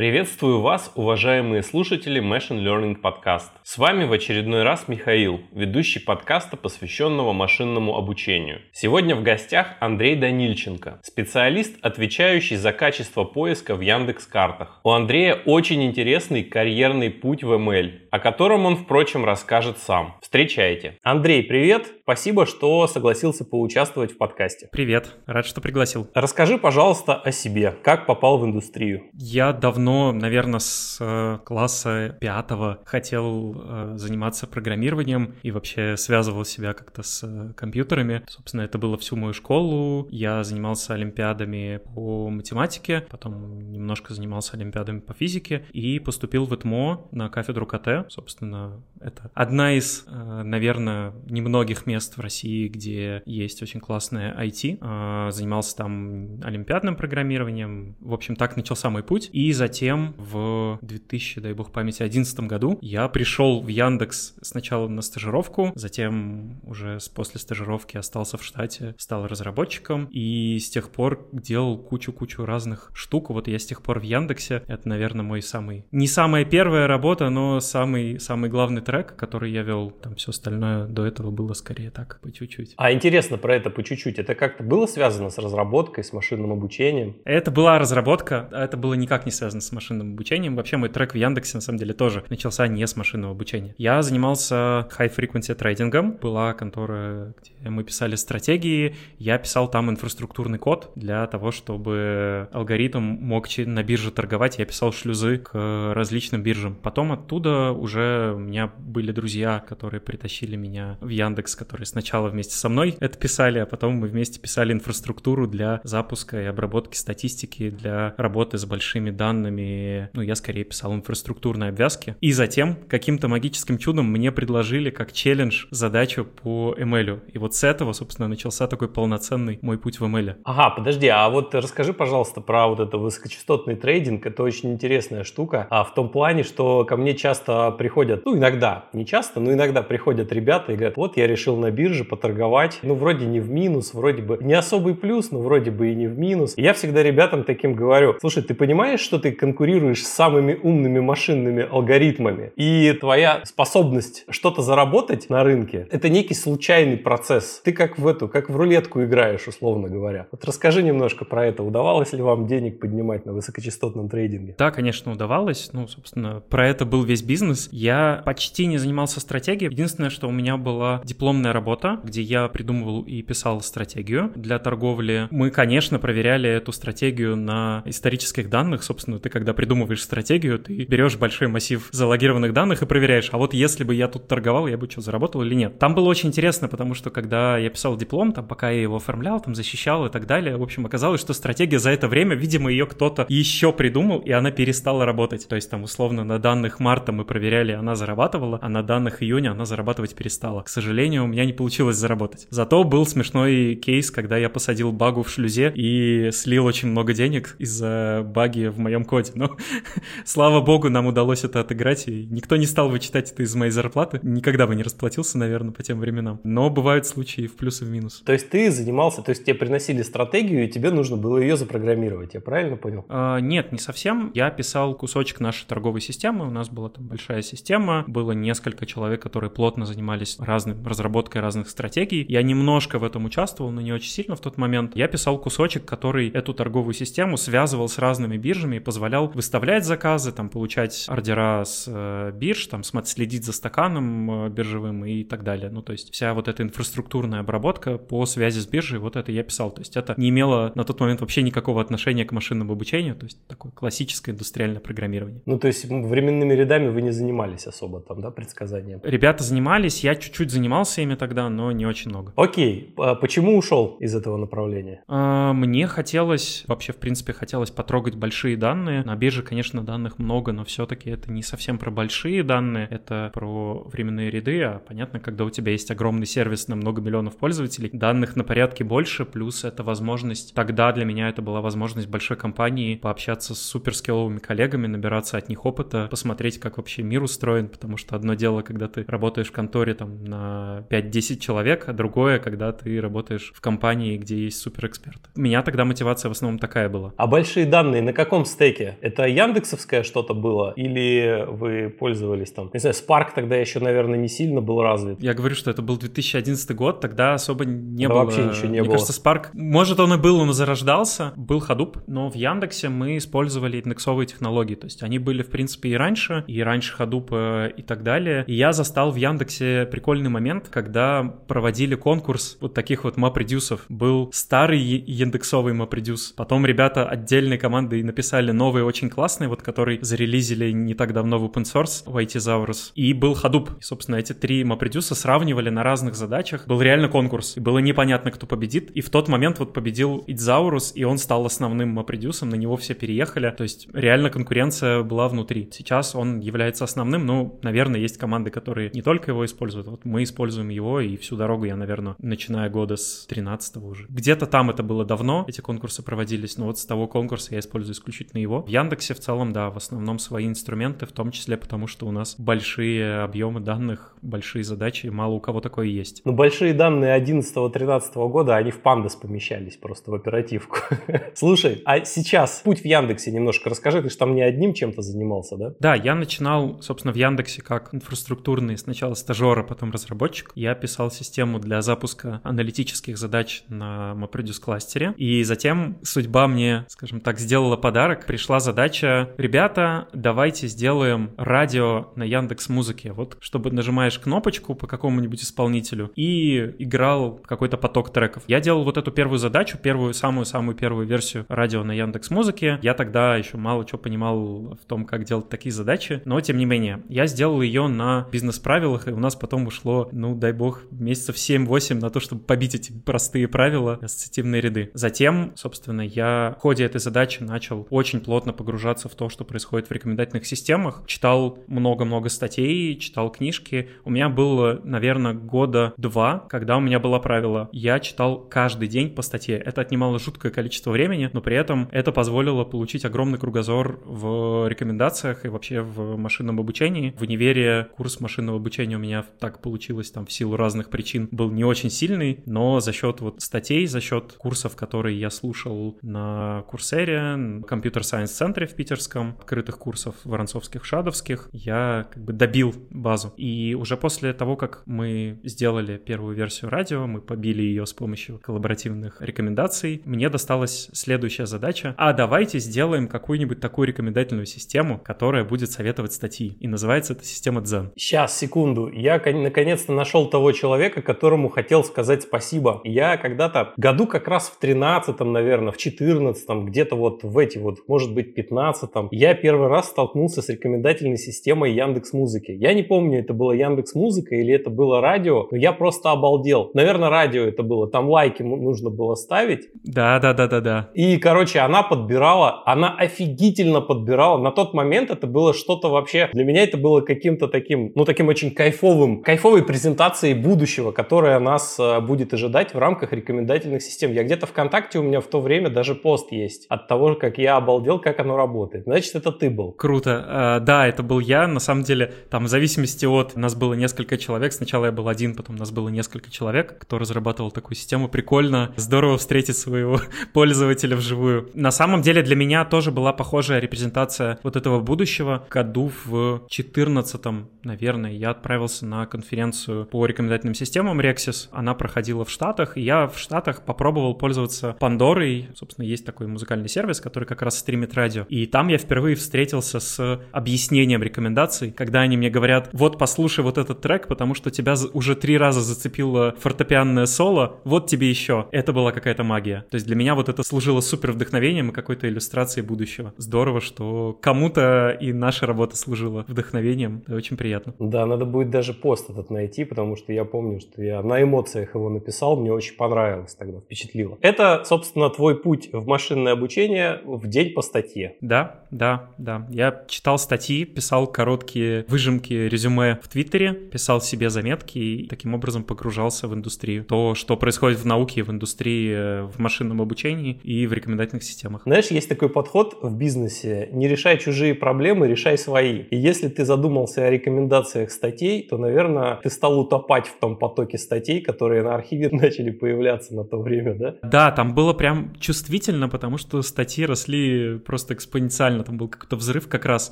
Приветствую вас, уважаемые слушатели Machine Learning Podcast. С вами в очередной раз Михаил, ведущий подкаста, посвященного машинному обучению. Сегодня в гостях Андрей Данильченко, специалист, отвечающий за качество поиска в Яндекс Картах. У Андрея очень интересный карьерный путь в ML, о котором он, впрочем, расскажет сам. Встречайте. Андрей, привет! Спасибо, что согласился поучаствовать в подкасте. Привет, рад, что пригласил. Расскажи, пожалуйста, о себе. Как попал в индустрию? Я давно, наверное, с э, класса пятого хотел э, заниматься программированием и вообще связывал себя как-то с э, компьютерами. Собственно, это было всю мою школу. Я занимался олимпиадами по математике, потом немножко занимался олимпиадами по физике и поступил в ИТМО на кафедру КТ. Собственно, это одна из, наверное, немногих мест, в России, где есть очень классное IT. Занимался там олимпиадным программированием. В общем, так начался мой путь. И затем в 2000, дай бог памяти, 2011 году я пришел в Яндекс сначала на стажировку, затем уже после стажировки остался в штате, стал разработчиком и с тех пор делал кучу-кучу разных штук. Вот я с тех пор в Яндексе. Это, наверное, мой самый... Не самая первая работа, но самый, самый главный трек, который я вел. Там все остальное до этого было скорее так, по чуть-чуть. А интересно про это по чуть-чуть. Это как-то было связано с разработкой, с машинным обучением? Это была разработка, а это было никак не связано с машинным обучением. Вообще мой трек в Яндексе на самом деле тоже начался не с машинного обучения. Я занимался high-frequency трейдингом. Была контора, где мы писали стратегии. Я писал там инфраструктурный код для того, чтобы алгоритм мог на бирже торговать. Я писал шлюзы к различным биржам. Потом оттуда уже у меня были друзья, которые притащили меня в Яндекс, которые сначала вместе со мной это писали, а потом мы вместе писали инфраструктуру для запуска и обработки статистики, для работы с большими данными. Ну, я скорее писал инфраструктурные обвязки. И затем каким-то магическим чудом мне предложили как челлендж задачу по ML. И вот с этого, собственно, начался такой полноценный мой путь в ML. Ага, подожди, а вот расскажи, пожалуйста, про вот это высокочастотный трейдинг. Это очень интересная штука. А в том плане, что ко мне часто приходят, ну, иногда, не часто, но иногда приходят ребята и говорят, вот я решил на бирже поторговать. Ну, вроде не в минус, вроде бы не особый плюс, но вроде бы и не в минус. И я всегда ребятам таким говорю, слушай, ты понимаешь, что ты конкурируешь с самыми умными машинными алгоритмами? И твоя способность что-то заработать на рынке, это некий случайный процесс. Ты как в эту, как в рулетку играешь, условно говоря. Вот расскажи немножко про это. Удавалось ли вам денег поднимать на высокочастотном трейдинге? Да, конечно, удавалось. Ну, собственно, про это был весь бизнес. Я почти не занимался стратегией. Единственное, что у меня была дипломная работа, где я придумывал и писал стратегию для торговли. Мы, конечно, проверяли эту стратегию на исторических данных. Собственно, ты когда придумываешь стратегию, ты берешь большой массив залогированных данных и проверяешь, а вот если бы я тут торговал, я бы что, заработал или нет. Там было очень интересно, потому что когда я писал диплом, там, пока я его оформлял, там, защищал и так далее, в общем, оказалось, что стратегия за это время, видимо, ее кто-то еще придумал, и она перестала работать. То есть там, условно, на данных марта мы проверяли, она зарабатывала, а на данных июня она зарабатывать перестала. К сожалению, у меня не получилось заработать. Зато был смешной кейс, когда я посадил багу в шлюзе и слил очень много денег из-за баги в моем коде. Но, слава богу, нам удалось это отыграть, и никто не стал вычитать это из моей зарплаты. Никогда бы не расплатился, наверное, по тем временам. Но бывают случаи в плюс и в минус. То есть ты занимался, то есть тебе приносили стратегию, и тебе нужно было ее запрограммировать, я правильно понял? А, нет, не совсем. Я писал кусочек нашей торговой системы, у нас была там большая система, было несколько человек, которые плотно занимались разным разработкой разных стратегий. Я немножко в этом участвовал, но не очень сильно в тот момент. Я писал кусочек, который эту торговую систему связывал с разными биржами и позволял выставлять заказы, там, получать ордера с э, бирж, там, следить за стаканом э, биржевым и так далее. Ну, то есть вся вот эта инфраструктурная обработка по связи с биржей, вот это я писал. То есть это не имело на тот момент вообще никакого отношения к машинному обучению, то есть такое классическое индустриальное программирование. Ну, то есть временными рядами вы не занимались особо там, да, предсказанием? Ребята занимались, я чуть-чуть занимался ими тогда, но не очень много. Окей, а почему ушел из этого направления? А, мне хотелось, вообще в принципе хотелось потрогать большие данные. На бирже, конечно, данных много, но все-таки это не совсем про большие данные, это про временные ряды, а понятно, когда у тебя есть огромный сервис на много миллионов пользователей, данных на порядке больше, плюс это возможность, тогда для меня это была возможность большой компании пообщаться с суперскилловыми коллегами, набираться от них опыта, посмотреть, как вообще мир устроен, потому что одно дело, когда ты работаешь в конторе там на 5-10 человек, а другое, когда ты работаешь в компании, где есть суперэксперт. У меня тогда мотивация в основном такая была. А большие данные на каком стейке стеке, это яндексовское что-то было? Или вы пользовались там? Не знаю, Spark тогда еще, наверное, не сильно был развит. Я говорю, что это был 2011 год, тогда особо не да было. вообще ничего не Мне было. кажется, Spark, может он и был, он зарождался, был Hadoop, но в Яндексе мы использовали индексовые технологии, то есть они были, в принципе, и раньше, и раньше Hadoop э, и так далее. И я застал в Яндексе прикольный момент, когда проводили конкурс вот таких вот MapReduce. Был старый индексовый MapReduce, потом ребята отдельной командой написали новый очень классный, вот который зарелизили не так давно в open source, в IT-Zaurus, и был Hadoop. И, собственно, эти три MapReduce сравнивали на разных задачах. Был реально конкурс, и было непонятно, кто победит. И в тот момент вот победил Идзаурус, и он стал основным MapReduce, на него все переехали. То есть реально конкуренция была внутри. Сейчас он является основным, ну, наверное, есть команды, которые не только его используют, вот мы используем его, и всю дорогу я, наверное, начиная года с 13 уже. Где-то там это было давно, эти конкурсы проводились, но вот с того конкурса я использую исключительно его. В Яндексе в целом, да, в основном свои инструменты, в том числе потому, что у нас большие объемы данных, большие задачи, и мало у кого такое есть. Ну, большие данные 11-13 года, они в пандас помещались просто в оперативку. Слушай, а сейчас путь в Яндексе немножко расскажи, ты же там не одним чем-то занимался, да? Да, я начинал, собственно, в Яндексе как инфраструктурный сначала стажер, а потом разработчик. Я писал систему для запуска аналитических задач на MapReduce кластере. И затем судьба мне, скажем так, сделала подарок. Пришла задача, ребята, давайте сделаем радио на Яндекс Музыке. Вот, чтобы нажимаешь кнопочку по какому-нибудь исполнителю и играл какой-то поток треков. Я делал вот эту первую задачу, первую, самую-самую первую версию радио на Яндекс Музыке. Я тогда еще мало чего понимал в том, как делать такие задачи, но тем не менее, я сделал ее на бизнес-правилах, и у нас потом ушло, ну, дай бог, месяцев 7-8 на то, чтобы побить эти простые правила, ассоциативные ряды. Затем, собственно, я в ходе этой задачи начал очень плотно погружаться в то, что происходит в рекомендательных системах, читал много-много статей, читал книжки. У меня было, наверное, года два, когда у меня было правило, я читал каждый день по статье. Это отнимало жуткое количество времени, но при этом это позволило получить огромный кругозор в рекомендациях и вообще в машинном обучении. В универе курс машинного обучения у меня так получилось там в силу разных причин был не очень сильный, но за счет вот статей, за счет курсов, которые я слушал на Курсере, компьютер сайенс центре в питерском, открытых курсов воронцовских, шадовских, я как бы добил базу. И уже после того, как мы сделали первую версию радио, мы побили ее с помощью коллаборативных рекомендаций, мне досталась следующая задача. А давайте сделаем какую-нибудь такую рекомендательную систему, которая будет советовать статьи. И называется эта система Zen. Сейчас, секунду. Я кон- наконец-то нашел того человека, которому хотел сказать спасибо. Я когда-то, году как раз в 13-м, наверное, в 14-м, где-то вот в эти вот, может быть, 15-м, я первый раз столкнулся с рекомендательной системой Яндекс Музыки. Я не помню, это было Яндекс Музыка или это было радио, но я просто обалдел. Наверное, радио это было. Там лайки нужно было ставить. Да-да-да-да-да. И, короче, она подбирала, она офигительно подбирала. На тот момент это было что-то вообще, для меня это было каким-то таким, ну, таким очень кайфовым, кайфовой презентацией будущего, которая нас э, будет ожидать в рамках рекомендательных систем. Я где-то ВКонтакте у меня в то время даже пост есть от того, как я обалдел, как оно работает. Значит, это ты был. Круто. А, Да, это был я. На самом деле, там в зависимости от... Нас было несколько человек. Сначала я был один, потом нас было несколько человек, кто разрабатывал такую систему. Прикольно. Здорово встретить своего пользователя вживую. На самом деле, для меня тоже была похожая репрезентация вот этого будущего. Году в 14 наверное, я отправился на конференцию по рекомендательным системам Rexis. Она проходила в Штатах, и я в Штатах попробовал пользоваться Пандорой. Собственно, есть такой музыкальный сервис, который как раз стримит радио. И там я впервые встретился с объяснением рекомендаций, когда они мне говорят, вот послушай вот этот трек, потому что тебя уже три раза зацепило фортепианное соло, вот тебе еще. Это была какая-то магия. То есть для меня вот это служило супер вдохновением и какой-то иллюстрацией будущего. Здорово, что кому-то и наша работа служила вдохновением. Это очень приятно. Да, надо будет даже пост этот найти, потому что я помню, что я на эмоциях его написал, мне очень понравилось тогда, впечатлило. Это, собственно, твой путь в машинное обучение в день по статье. Да, да, да. Я читал статьи, писал короткие выжимки резюме в Твиттере, писал себе заметки и таким образом погружался в индустрию. То, что происходит в науке, в индустрии, э, в машинном обучении и в рекомендательных системах. Знаешь, есть такой подход в бизнесе, не решай чужие проблемы, решай свои. И если ты задумался о рекомендациях статей, то, наверное, ты стал утопать в том потоке статей, которые на архиве начали появляться на то время, да? Да, там было прям чувствительно, потому что статьи росли просто экспоненциально, там был какой-то взрыв как раз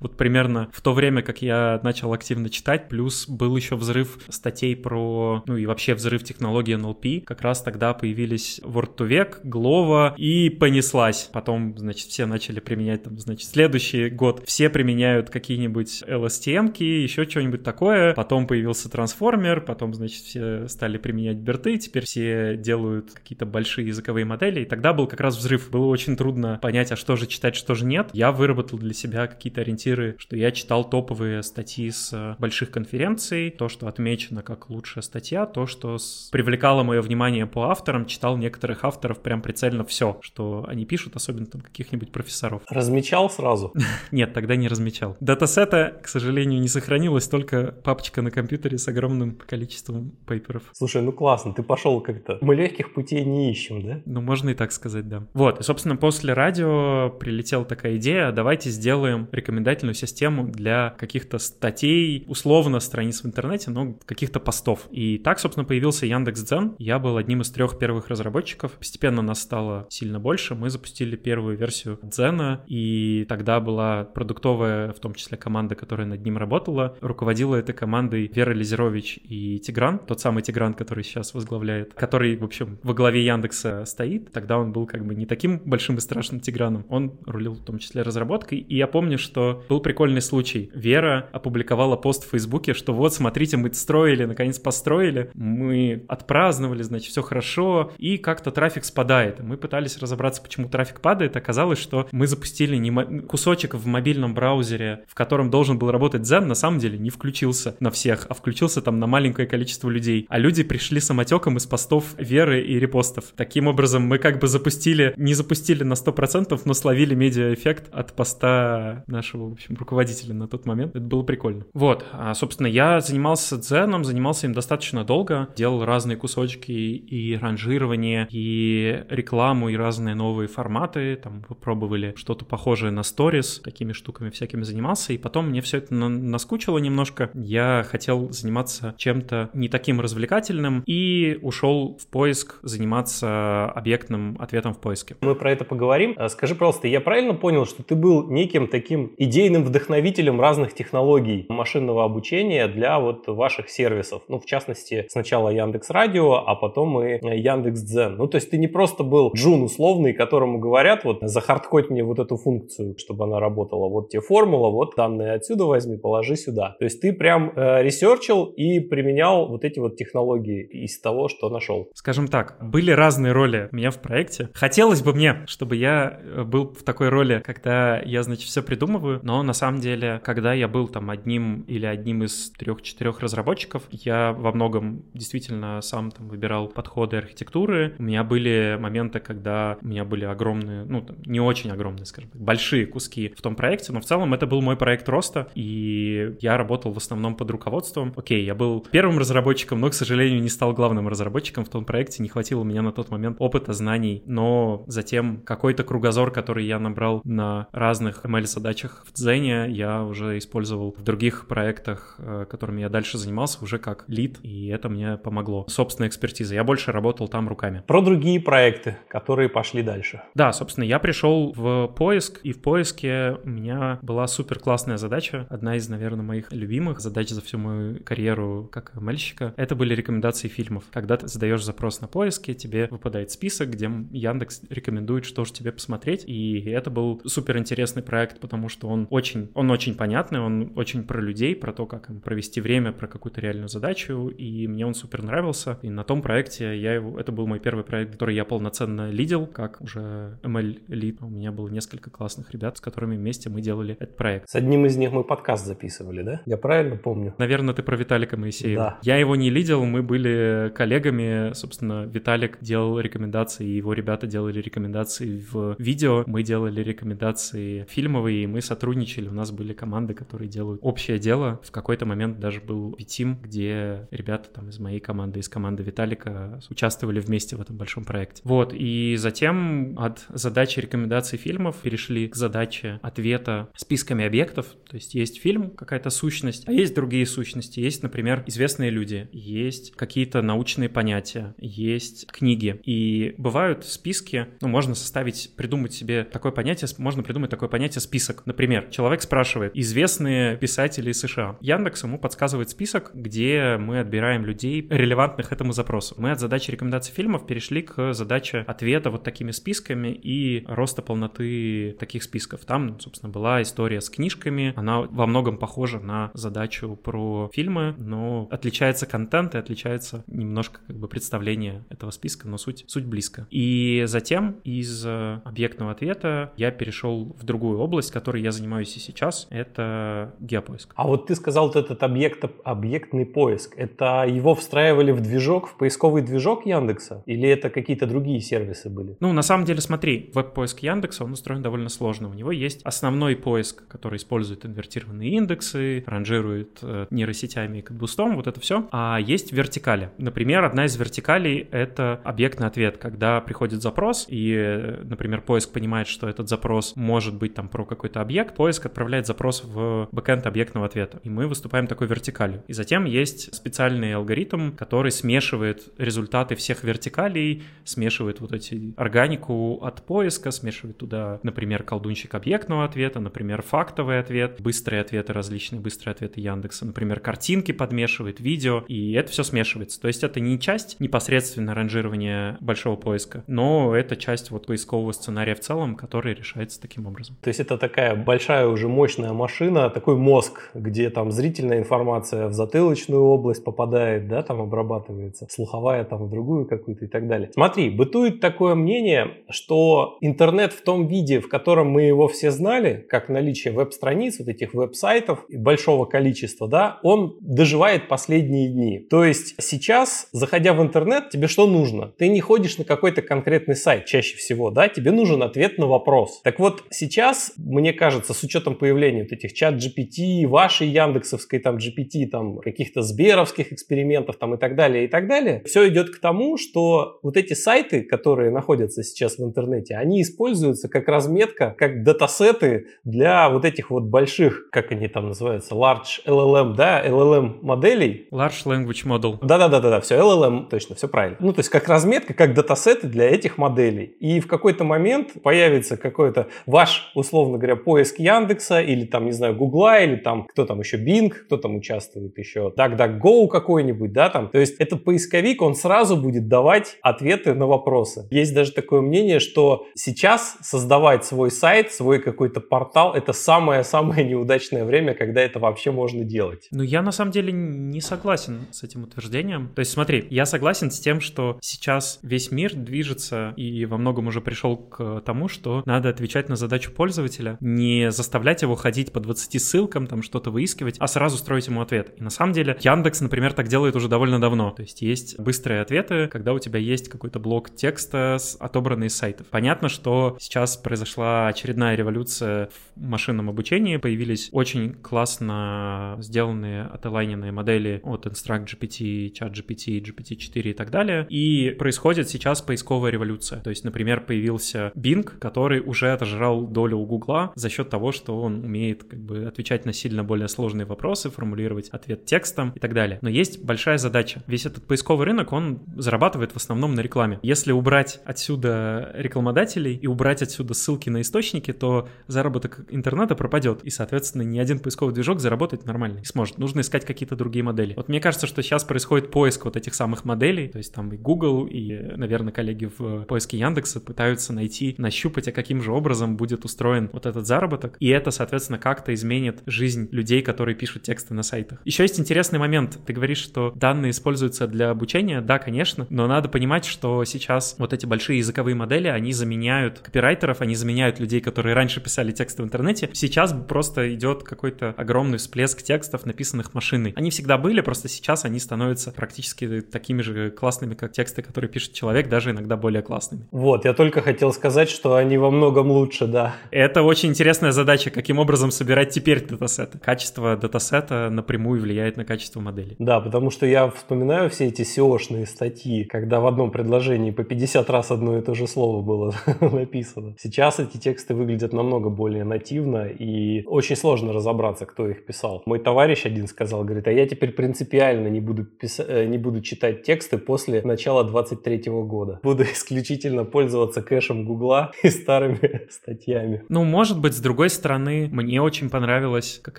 вот примерно в то время, как я начал активно читать, плюс был еще взрыв статей про, ну и вообще взрыв технологии NLP, как раз тогда появились Word to Vec, Glovo и понеслась. Потом, значит, все начали применять, там, значит, следующий год все применяют какие-нибудь LSTM-ки, еще что-нибудь такое, потом появился трансформер, потом, значит, все стали применять берты, теперь все делают какие-то большие языковые модели, и тогда был как раз взрыв. Было очень трудно понять, а что же читать, что же нет. Я выработал для себя какие-то ориентиры, что я читал топовые статьи с э, больших конференций, то, что отмечено как лучшая статья, то, что с... привлекало мое внимание по авторам, читал некоторых авторов прям прицельно все, что они пишут, особенно там каких-нибудь профессоров. Размечал сразу? Нет, тогда не размечал. Датасета, к сожалению, не сохранилось, только папочка на компьютере с огромным количеством пейперов. Слушай, ну классно, ты пошел как-то. Мы легких путей не ищем, да? Ну, можно и так сказать, да. Вот, и, собственно, после радио прилетела такая идея, давайте сделаем рекомендательную систему для каких-то статей, условно, страниц в интернете, но каких-то постов. И так, собственно, появился Яндекс.Дзен. Я был одним из трех первых разработчиков. Постепенно нас стало сильно больше. Мы запустили первую версию Дзена, и тогда была продуктовая, в том числе, команда, которая над ним работала. Руководила этой командой Вера Лизерович и Тигран, тот самый Тигран, который сейчас возглавляет, который, в общем, во главе Яндекса стоит. Тогда он был как бы не таким большим и страшным Тиграном. Он рулил в том числе разработкой. И я помню, что был прикольный случай. Вера опубликовала пост в Фейсбуке, что вот, смотрите, мы строили, наконец построили, мы отпраздновали, значит, все хорошо, и как-то трафик спадает. Мы пытались разобраться, почему трафик падает. Оказалось, что мы запустили не кусочек в мобильном браузере, в котором должен был работать Zen, на самом деле не включился на всех, а включился там на маленькое количество людей. А люди пришли самотеком из постов веры и репостов. Таким образом, мы как бы запустили, не запустили на 100%, но словили медиа-эффект от поста нашего, в общем, руководителя на тот момент. Это было прикольно. Вот, а, собственно, я занимался дзеном, занимался им достаточно долго, делал разные кусочки и ранжирование, и рекламу, и разные новые форматы, там попробовали что-то похожее на сторис, такими штуками всякими занимался, и потом мне все это наскучило немножко, я хотел заниматься чем-то не таким развлекательным, и ушел в поиск заниматься объектным ответом в поиске. Мы про это поговорим. А скажи, пожалуйста, я правильно понял, что ты был неким таким идейным вдохновителем разных технологий машинного обучения для вот ваших сервисов? Ну, в частности, сначала Яндекс Радио, а потом и Яндекс Дзен. Ну, то есть ты не просто был джун условный, которому говорят, вот, захардкодь мне вот эту функцию, чтобы она работала. Вот тебе формула, вот данные отсюда возьми, положи сюда. То есть ты прям э, ресерчил и применял вот эти вот технологии из того, что нашел. Скажем так, были разные роли у меня в проекте. Хотелось бы мне, чтобы я э, был в такой роли, когда я, значит, все придумываю, но на самом деле, когда я был там одним или одним из трех-четырех разработчиков, я во многом действительно сам там выбирал подходы архитектуры. У меня были моменты, когда у меня были огромные, ну, там, не очень огромные, скажем так, большие куски в том проекте, но в целом это был мой проект роста, и я работал в основном под руководством. Окей, я был первым разработчиком, но, к сожалению, не стал главным разработчиком в том проекте, не хватило у меня на тот момент опыта, знаний, но затем какой-то кругозор, который я набрал на разных ML-задачах в Дзене, я уже использовал в других проектах, э, которыми я дальше занимался, уже как лид, и это мне помогло. Собственная экспертиза. Я больше работал там руками. Про другие проекты, которые пошли дальше. Да, собственно, я пришел в поиск, и в поиске у меня была супер классная задача, одна из, наверное, моих любимых задач за всю мою карьеру как мальщика. Это были рекомендации фильмов. Когда ты задаешь запрос на поиске, тебе выпадает список, где Яндекс рекомендует, что же тебе посмотреть, и это был супер интересный проект, потому что он очень, он очень понятный, он очень про людей, про то, как им провести время, про какую-то реальную задачу, и мне он супер нравился. И на том проекте я его, это был мой первый проект, который я полноценно лидил, как уже ML лид. У меня было несколько классных ребят, с которыми вместе мы делали этот проект. С одним из них мы подкаст записывали, да? Я правильно помню? Наверное, ты про Виталика Моисеева. Да. Я его не лидил, мы были коллегами, собственно, Виталик делал рекомендации, его ребята делали рекомендации в видео, мы делали рекомендации фильмовые, и мы сотрудничали, у нас были команды, которые делают общее дело. В какой-то момент даже был Витим, где ребята там из моей команды, из команды Виталика участвовали вместе в этом большом проекте. Вот, и затем от задачи рекомендаций фильмов перешли к задаче ответа списками объектов, то есть есть фильм, какая-то сущность, а есть другие сущности, есть, например, известные люди, есть какие-то научные понятия, есть книги, и бывают списки, ну, можно составить, придумать себе такое понятие, понятие, можно придумать такое понятие список. Например, человек спрашивает, известные писатели США. Яндекс ему подсказывает список, где мы отбираем людей, релевантных этому запросу. Мы от задачи рекомендаций фильмов перешли к задаче ответа вот такими списками и роста полноты таких списков. Там, собственно, была история с книжками, она во многом похожа на задачу про фильмы, но отличается контент и отличается немножко как бы представление этого списка, но суть, суть близко. И затем из э, объектного ответа я перешел в другую область, которой я занимаюсь и сейчас, это геопоиск. А вот ты сказал вот этот объект, объектный поиск, это его встраивали в движок, в поисковый движок Яндекса? Или это какие-то другие сервисы были? Ну, на самом деле, смотри, веб-поиск Яндекса, он устроен довольно сложно. У него есть основной поиск, который использует инвертированные индексы, ранжирует э, нейросетями и кадбустом, вот это все. А есть вертикали. Например, одна из вертикалей — это объектный ответ, когда приходит запрос, и, э, например, поиск понимает, что этот запрос может быть там про какой-то объект, поиск отправляет запрос в бэкэнд объектного ответа, и мы выступаем такой вертикалью. И затем есть специальный алгоритм, который смешивает результаты всех вертикалей, смешивает вот эти органику от поиска, смешивает туда, например, колдунчик объектного ответа, например, фактовый ответ, быстрые ответы различные, быстрые ответы Яндекса, например, картинки подмешивает, видео, и это все смешивается. То есть это не часть непосредственно ранжирования большого поиска, но это часть вот поискового сценария в целом, который решается таким образом. То есть это такая большая уже мощная машина, такой мозг, где там зрительная информация в затылочную область попадает, да, там обрабатывается, слуховая там в другую какую-то и так далее. Смотри, бытует такое мнение, что интернет в том виде, в котором мы его все знали, как наличие веб-страниц, вот этих веб-сайтов большого количества, да, он доживает последние дни. То есть сейчас, заходя в интернет, тебе что нужно? Ты не ходишь на какой-то конкретный сайт чаще всего, да, тебе нужен ответ на вопрос. Так вот, сейчас, мне кажется, с учетом появления вот этих чат GPT, вашей яндексовской там GPT, там каких-то сберовских экспериментов там и так далее, и так далее, все идет к тому, что вот эти сайты, которые находятся сейчас в интернете, они используются как разметка, как датасеты для вот этих вот больших, как они там называются, large LLM, да, LLM моделей. Large Language Model. Да-да-да-да, все, LLM, точно, все правильно. Ну, то есть как разметка, как датасеты для этих моделей. И в какой-то момент появится какой-то ваш, условно говоря, поиск Яндекса или там, не знаю, Гугла, или там кто там еще, Bing, кто там участвует еще, DuckDuckGo какой-нибудь, да, там. То есть этот поисковик, он сразу будет давать ответы на вопросы. Есть даже такое мнение, что сейчас создавать свой сайт, свой какой-то портал, это самое-самое неудачное время, когда это вообще можно делать. Ну, я на самом деле не согласен с этим утверждением. То есть, смотри, я согласен с тем, что сейчас весь мир движется и во многом уже пришел к тому, что надо отвечать на задачу пользователя, не заставлять его ходить по 20 ссылкам, там что-то выискивать, а сразу строить ему ответ. И на самом деле Яндекс, например, так делает уже довольно давно. То есть есть быстрые ответы, когда у тебя есть какой-то блок текста, отобранный из сайтов. Понятно, что сейчас произошла очередная революция в машинном обучении, появились очень классно сделанные отелайненные модели от Instruct GPT, Chat GPT, GPT-4 и так далее. И происходит сейчас поисковая революция. То есть, например, появился Bing, который уже отожрал долю у Гугла за счет того, что он умеет как бы отвечать на сильно более сложные вопросы, формулировать ответ текстом и так далее. Но есть большая задача. Весь этот поисковый рынок, он зарабатывает в основном на рекламе. Если убрать отсюда рекламодателей и убрать отсюда ссылки на источники, то заработок интернета пропадет. И, соответственно, ни один поисковый движок заработать нормально не сможет. Нужно искать какие-то другие модели. Вот мне кажется, что сейчас происходит поиск вот этих самых моделей. То есть там и Google, и, наверное, коллеги в поиске Яндекса пытаются найти, нащупать, а каким же образом будет устроен вот этот заработок. И это, соответственно, как-то изменит жизнь людей, которые пишут тексты на сайтах. Еще есть интересный момент. Ты говоришь, что данные используются для обучения. Да, конечно, но надо понимать, что сейчас вот эти большие языковые модели, они заменяют копирайтеров, они заменяют людей, которые раньше писали тексты в интернете. Сейчас просто идет какой-то огромный всплеск текстов, написанных машиной. Они всегда были, просто сейчас они становятся практически такими же классными, как тексты, которые пишет человек, даже иногда более классными. Вот, я только хотел сказать, что они во многом лучше, да. Это очень интересная задача, каким образом собирать теперь датасеты. Качество датасета напрямую влияет на качество модели. Да, потому что я вспоминаю все эти SEO-шные статьи, когда в одном предложении по 50 раз одно и то же слово было написано. Сейчас эти тексты выглядят намного более нативно и очень сложно разобраться, кто их писал. Мой товарищ один сказал, говорит, а я теперь принципиально не буду, писать, э, не буду читать тексты после начала 23 года. Буду исключительно пользоваться кэшем Гугла и старыми уважаемые статьями. Ну, может быть, с другой стороны, мне очень понравилось, как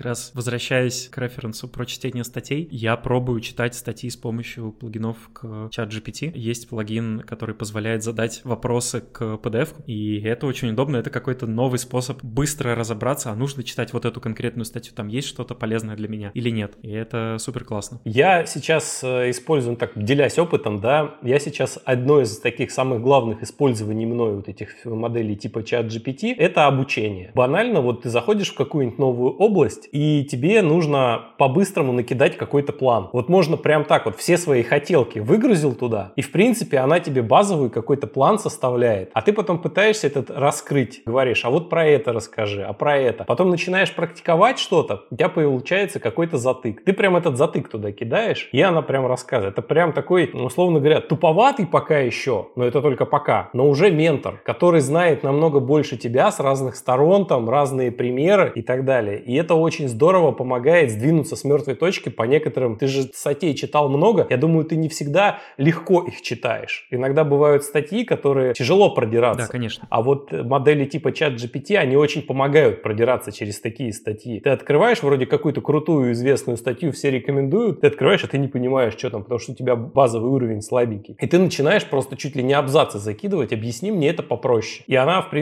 раз возвращаясь к референсу про чтение статей, я пробую читать статьи с помощью плагинов к чат GPT. Есть плагин, который позволяет задать вопросы к PDF, и это очень удобно, это какой-то новый способ быстро разобраться, а нужно читать вот эту конкретную статью, там есть что-то полезное для меня или нет, и это супер классно. Я сейчас э, использую, так, делясь опытом, да, я сейчас одно из таких самых главных использований мной вот этих моделей типа чат GPT, это обучение. Банально, вот ты заходишь в какую-нибудь новую область, и тебе нужно по-быстрому накидать какой-то план. Вот можно прям так вот все свои хотелки выгрузил туда, и в принципе она тебе базовый какой-то план составляет, а ты потом пытаешься этот раскрыть, говоришь, а вот про это расскажи, а про это. Потом начинаешь практиковать что-то, у тебя получается какой-то затык. Ты прям этот затык туда кидаешь, и она прям рассказывает. Это прям такой, ну, условно говоря, туповатый пока еще, но это только пока, но уже ментор, который знает намного больше тебя с разных сторон, там разные примеры и так далее. И это очень здорово помогает сдвинуться с мертвой точки по некоторым. Ты же статей читал много, я думаю, ты не всегда легко их читаешь. Иногда бывают статьи, которые тяжело продираться. Да, конечно. А вот модели типа чат GPT, они очень помогают продираться через такие статьи. Ты открываешь вроде какую-то крутую известную статью, все рекомендуют, ты открываешь, а ты не понимаешь, что там, потому что у тебя базовый уровень слабенький. И ты начинаешь просто чуть ли не абзацы закидывать, объясни мне это попроще. И она, в принципе,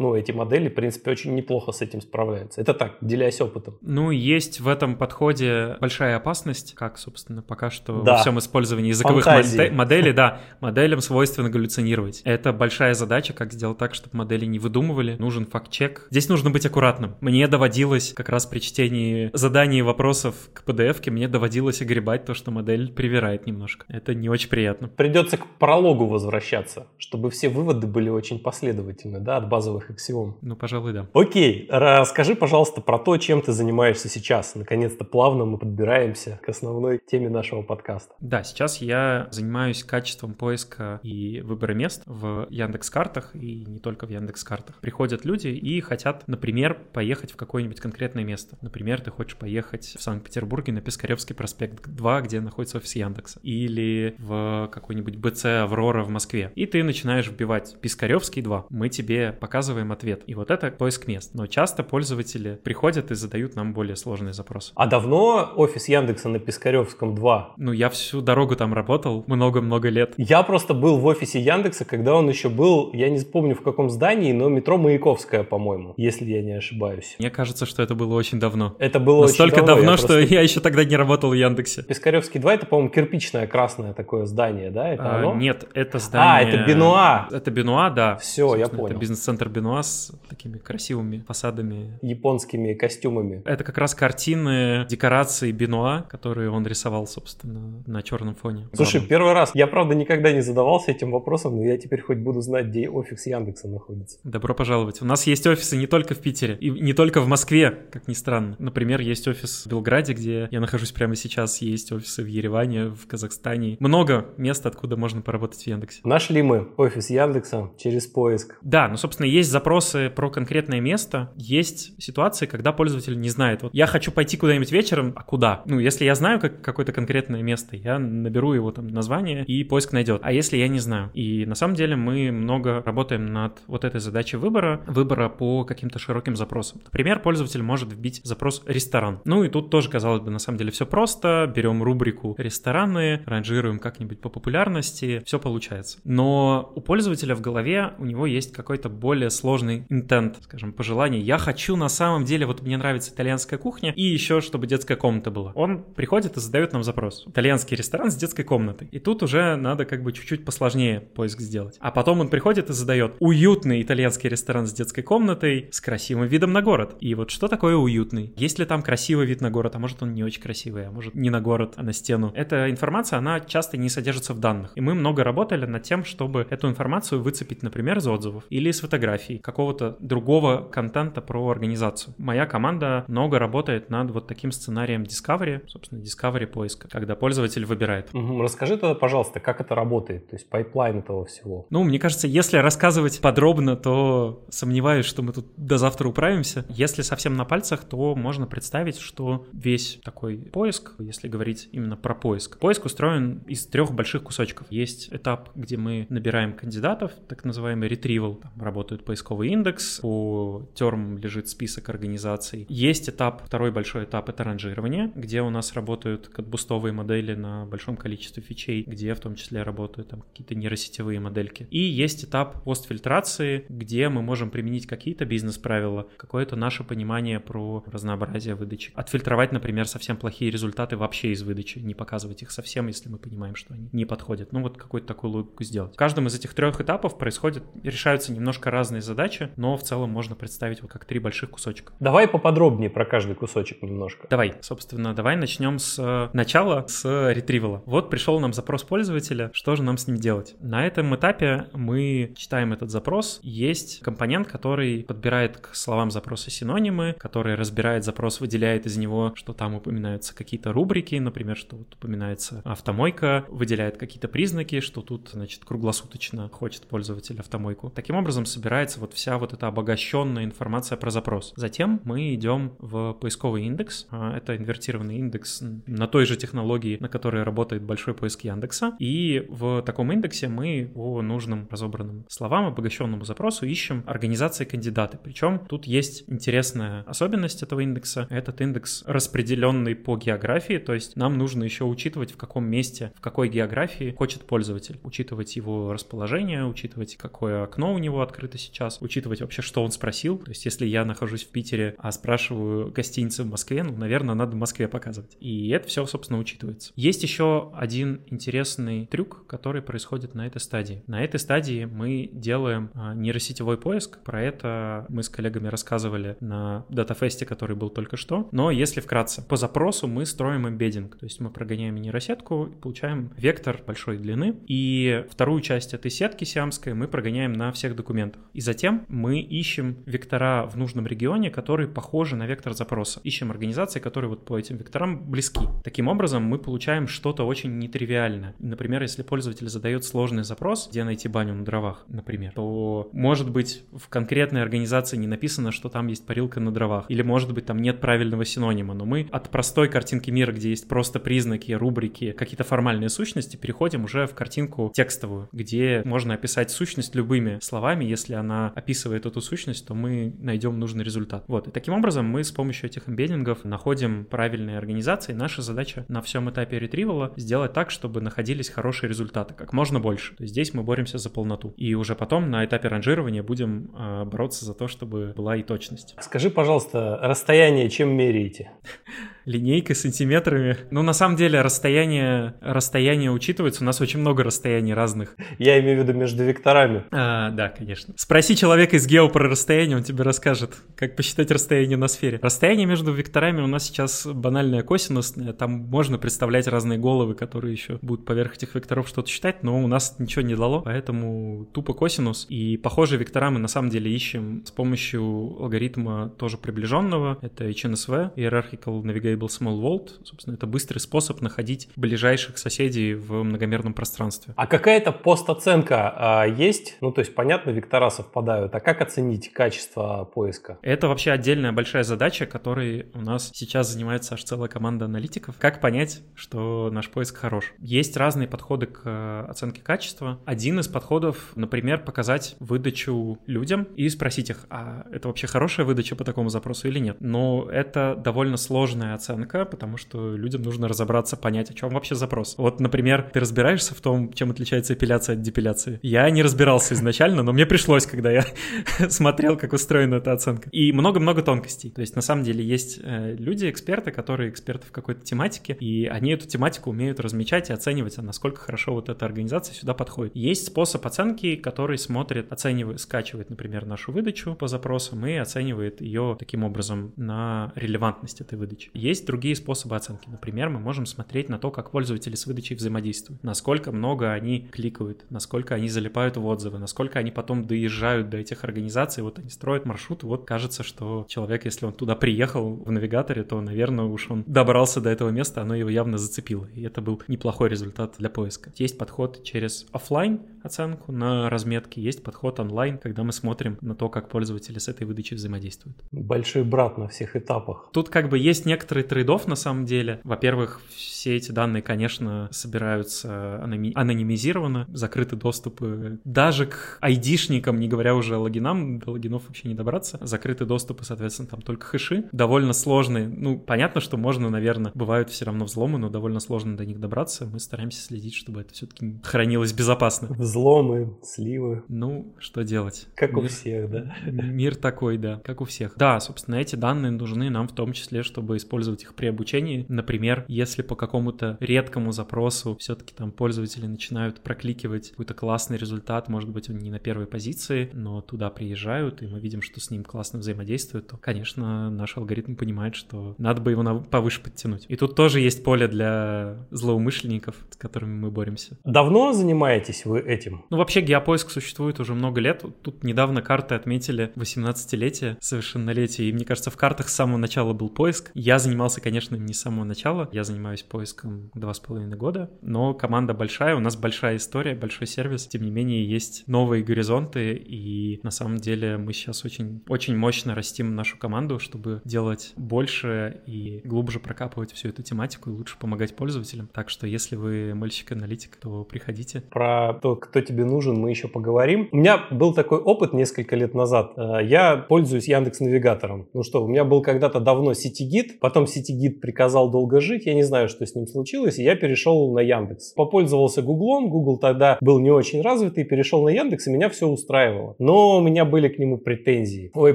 ну, эти модели, в принципе, очень неплохо с этим справляются. Это так, делясь опытом. Ну, есть в этом подходе большая опасность, как, собственно, пока что да. во всем использовании языковых мод- моделей, да, моделям свойственно галлюцинировать. Это большая задача, как сделать так, чтобы модели не выдумывали. Нужен факт-чек. Здесь нужно быть аккуратным. Мне доводилось как раз при чтении заданий и вопросов к PDF, мне доводилось огребать то, что модель привирает немножко. Это не очень приятно. Придется к прологу возвращаться, чтобы все выводы были очень последовательны, да, от базовых аксиом. Ну, пожалуй, да. Окей, расскажи, пожалуйста, про то, чем ты занимаешься сейчас. Наконец-то плавно мы подбираемся к основной теме нашего подкаста. Да, сейчас я занимаюсь качеством поиска и выбора мест в Яндекс Картах и не только в Яндекс Картах. Приходят люди и хотят, например, поехать в какое-нибудь конкретное место. Например, ты хочешь поехать в Санкт-Петербурге на Пискаревский проспект 2, где находится офис Яндекса, или в какой-нибудь БЦ Аврора в Москве. И ты начинаешь вбивать Пискаревский 2. Мы тебе показываем ответ. И вот это поиск мест. Но часто пользователи приходят и задают нам более сложные запросы. А давно офис Яндекса на Пискаревском 2? Ну, я всю дорогу там работал много-много лет. Я просто был в офисе Яндекса, когда он еще был, я не помню в каком здании, но метро Маяковская, по-моему, если я не ошибаюсь. Мне кажется, что это было очень давно. Это было Настолько очень давно, давно я что просто... я еще тогда не работал в Яндексе. Пискаревский 2 это, по-моему, кирпичное красное такое здание, да? Это а, оно? Нет, это здание... А, это Бенуа. Это Бенуа, да. Все, я понял. Это бизнес-центр Бенуа с такими красивыми фасадами. Японскими костюмами. Это как раз картины, декорации Бенуа, которые он рисовал, собственно, на черном фоне. Слушай, главном. первый раз. Я, правда, никогда не задавался этим вопросом, но я теперь хоть буду знать, где офис Яндекса находится. Добро пожаловать. У нас есть офисы не только в Питере, и не только в Москве, как ни странно. Например, есть офис в Белграде, где я нахожусь прямо сейчас, есть офисы в Ереване, в Казахстане. Много мест, откуда можно поработать в Яндексе. Нашли мы офис Яндекса через поиск. Да, ну, собственно, есть запросы про конкретное место, есть ситуации, когда пользователь не знает. Вот я хочу пойти куда-нибудь вечером, а куда? Ну, если я знаю как, какое-то конкретное место, я наберу его там название, и поиск найдет. А если я не знаю? И на самом деле мы много работаем над вот этой задачей выбора, выбора по каким-то широким запросам. Например, пользователь может вбить запрос «ресторан». Ну и тут тоже, казалось бы, на самом деле все просто. Берем рубрику «рестораны», ранжируем как-нибудь по популярности, все получается. Но у пользователя в голове у него есть какой-то более сложный интент, скажем, пожелание. Я хочу на самом деле, вот мне нравится итальянская кухня, и еще, чтобы детская комната была. Он приходит и задает нам запрос. Итальянский ресторан с детской комнатой. И тут уже надо как бы чуть-чуть посложнее поиск сделать. А потом он приходит и задает уютный итальянский ресторан с детской комнатой с красивым видом на город. И вот что такое уютный? Есть ли там красивый вид на город, а может он не очень красивый, а может не на город, а на стену? Эта информация, она часто не содержится в данных. И мы много работали над тем, чтобы эту информацию выцепить, например, из отзывов или из фотографий, какого-то другого контента про организацию. Моя команда много работает над вот таким сценарием Discovery, собственно, Discovery поиска, когда пользователь выбирает. Угу. Расскажи тогда, пожалуйста, как это работает, то есть pipeline этого всего. Ну, мне кажется, если рассказывать подробно, то сомневаюсь, что мы тут до завтра управимся. Если совсем на пальцах, то можно представить, что весь такой поиск, если говорить именно про поиск, поиск устроен из трех больших кусочков. Есть этап, где мы набираем кандидатов, так называемый retrieval, там, работает поисковый индекс, по термам лежит список организаций. Есть этап, второй большой этап — это ранжирование, где у нас работают бустовые модели на большом количестве фичей, где в том числе работают там какие-то нейросетевые модельки. И есть этап постфильтрации, где мы можем применить какие-то бизнес-правила, какое-то наше понимание про разнообразие выдачи. Отфильтровать, например, совсем плохие результаты вообще из выдачи, не показывать их совсем, если мы понимаем, что они не подходят. Ну вот какую-то такую логику сделать. В каждом из этих трех этапов происходит, решаются немножко разные задачи, но в целом можно представить вот как три больших кусочка. Давай поподробнее про каждый кусочек немножко. Давай, собственно, давай начнем с э, начала, с ретривала. Вот пришел нам запрос пользователя, что же нам с ним делать? На этом этапе мы читаем этот запрос, есть компонент, который подбирает к словам запроса синонимы, который разбирает запрос, выделяет из него, что там упоминаются какие-то рубрики, например, что вот упоминается автомойка, выделяет какие-то признаки, что тут, значит, круглосуточно хочет пользователь автомойку. Таким образом собирается вот вся вот эта обогащенная информация про запрос. Затем мы идем в поисковый индекс. А, это инвертированный индекс на той же технологии, на которой работает большой поиск Яндекса. И в таком индексе мы по нужным разобранным словам, обогащенному запросу ищем организации кандидаты. Причем тут есть интересная особенность этого индекса. Этот индекс распределенный по географии, то есть нам нужно еще учитывать, в каком месте, в какой географии хочет пользователь. Учитывать его расположение, учитывать, какое окно у него открыто сейчас, учитывать вообще, что он спросил. То есть если я нахожусь в Питере, а спрашиваю гостиницы в Москве, ну, наверное, надо в Москве показывать. И это все, собственно, учитывается. Есть еще один интересный трюк, который происходит на этой стадии. На этой стадии мы делаем а, нейросетевой поиск. Про это мы с коллегами рассказывали на датафесте, который был только что. Но если вкратце, по запросу мы строим эмбеддинг. То есть мы прогоняем нейросетку, получаем вектор большой длины. И вторую часть этой сетки сиамской мы прогоняем на всех документах. И затем мы ищем вектора в нужном регионе, которые похожи на вектор запроса. Ищем организации, которые вот по этим векторам близки. Таким образом, мы получаем что-то очень нетривиальное. Например, если пользователь задает сложный запрос, где найти баню на дровах, например, то может быть в конкретной организации не написано, что там есть парилка на дровах. Или может быть там нет правильного синонима. Но мы от простой картинки мира, где есть просто признаки, рубрики, какие-то формальные сущности, переходим уже в картинку текстовую, где можно описать сущность любыми словами. Если она описывает эту сущность, то мы найдем нужный результат. Вот. И таким образом мы с помощью этих эмбеддингов находим правильные организации. Наша задача на всем этапе ретривала сделать так, чтобы находились хорошие результаты, как можно больше. То есть здесь мы боремся за полноту. И уже потом на этапе ранжирования будем э, бороться за то, чтобы была и точность. Скажи, пожалуйста, расстояние чем меряете? линейкой, сантиметрами. Ну, на самом деле, расстояние, расстояние учитывается. У нас очень много расстояний разных. Я имею в виду между векторами. А, да, конечно. Спроси человека из гео про расстояние, он тебе расскажет, как посчитать расстояние на сфере. Расстояние между векторами у нас сейчас банальное косинусное. Там можно представлять разные головы, которые еще будут поверх этих векторов что-то считать, но у нас ничего не дало, поэтому тупо косинус. И похожие вектора мы на самом деле ищем с помощью алгоритма тоже приближенного. Это HNSV, Hierarchical Navigation Variable Small World. Собственно, это быстрый способ находить ближайших соседей в многомерном пространстве. А какая-то постоценка а, есть? Ну, то есть, понятно, вектора совпадают. А как оценить качество поиска? Это вообще отдельная большая задача, которой у нас сейчас занимается аж целая команда аналитиков. Как понять, что наш поиск хорош? Есть разные подходы к э, оценке качества. Один из подходов, например, показать выдачу людям и спросить их, а это вообще хорошая выдача по такому запросу или нет? Но это довольно сложная оценка, потому что людям нужно разобраться, понять, о чем вообще запрос. Вот, например, ты разбираешься в том, чем отличается эпиляция от депиляции. Я не разбирался изначально, но мне пришлось, когда я смотрел, как устроена эта оценка. И много-много тонкостей. То есть, на самом деле, есть э, люди, эксперты, которые эксперты в какой-то тематике, и они эту тематику умеют размечать и оценивать, а насколько хорошо вот эта организация сюда подходит. Есть способ оценки, который смотрит, оценивает, скачивает, например, нашу выдачу по запросам и оценивает ее таким образом на релевантность этой выдачи. Есть другие способы оценки. Например, мы можем смотреть на то, как пользователи с выдачей взаимодействуют, насколько много они кликают, насколько они залипают в отзывы, насколько они потом доезжают до этих организаций, вот они строят маршрут, вот кажется, что человек, если он туда приехал в навигаторе, то, наверное, уж он добрался до этого места, оно его явно зацепило, и это был неплохой результат для поиска. Есть подход через офлайн оценку на разметке, есть подход онлайн, когда мы смотрим на то, как пользователи с этой выдачей взаимодействуют. Большой брат на всех этапах. Тут как бы есть некоторый трейдов на самом деле. Во-первых, все эти данные, конечно, собираются анонимизированно, закрыты доступы даже к айдишникам, не говоря уже о логинам, до логинов вообще не добраться. Закрыты доступы, соответственно, там только хэши. Довольно сложные. Ну, понятно, что можно, наверное, бывают все равно взломы, но довольно сложно до них добраться. Мы стараемся следить, чтобы это все-таки хранилось безопасно. Взломы, сливы. Ну, что делать? Как мир, у всех, да? Мир такой, да, как у всех. Да, собственно, эти данные нужны нам в том числе, чтобы использовать их при обучении. Например, если по какому-то редкому запросу все-таки там пользователи начинают прокликивать какой-то классный результат, может быть, он не на первой позиции, но туда приезжают, и мы видим, что с ним классно взаимодействуют, то, конечно, наш алгоритм понимает, что надо бы его повыше подтянуть. И тут тоже есть поле для злоумышленников, с которыми мы боремся. Давно занимаетесь вы этим? Ну, вообще, геопоиск существует уже много лет. Тут недавно карты отметили 18-летие, совершеннолетие, и мне кажется, в картах с самого начала был поиск. Я занимался, конечно, не с самого начала, я занимаюсь поиском два с половиной года, но команда большая, у нас большая история, большой сервис, тем не менее есть новые горизонты, и на самом деле мы сейчас очень, очень мощно растим нашу команду, чтобы делать больше и глубже прокапывать всю эту тематику и лучше помогать пользователям. Так что если вы мальчик-аналитик, то приходите. Про то, кто тебе нужен, мы еще поговорим. У меня был такой опыт несколько лет назад. Э, я пользуюсь Яндекс Навигатором. Ну что, у меня был когда-то давно Ситигид, потом Ситигид приказал долго жить, я не знаю, что с ним случилось, и я перешел на Яндекс. Попользовался Гуглом, Google тогда был не очень развитый, перешел на Яндекс, и меня все устраивало. Но у меня были к нему претензии. Ой,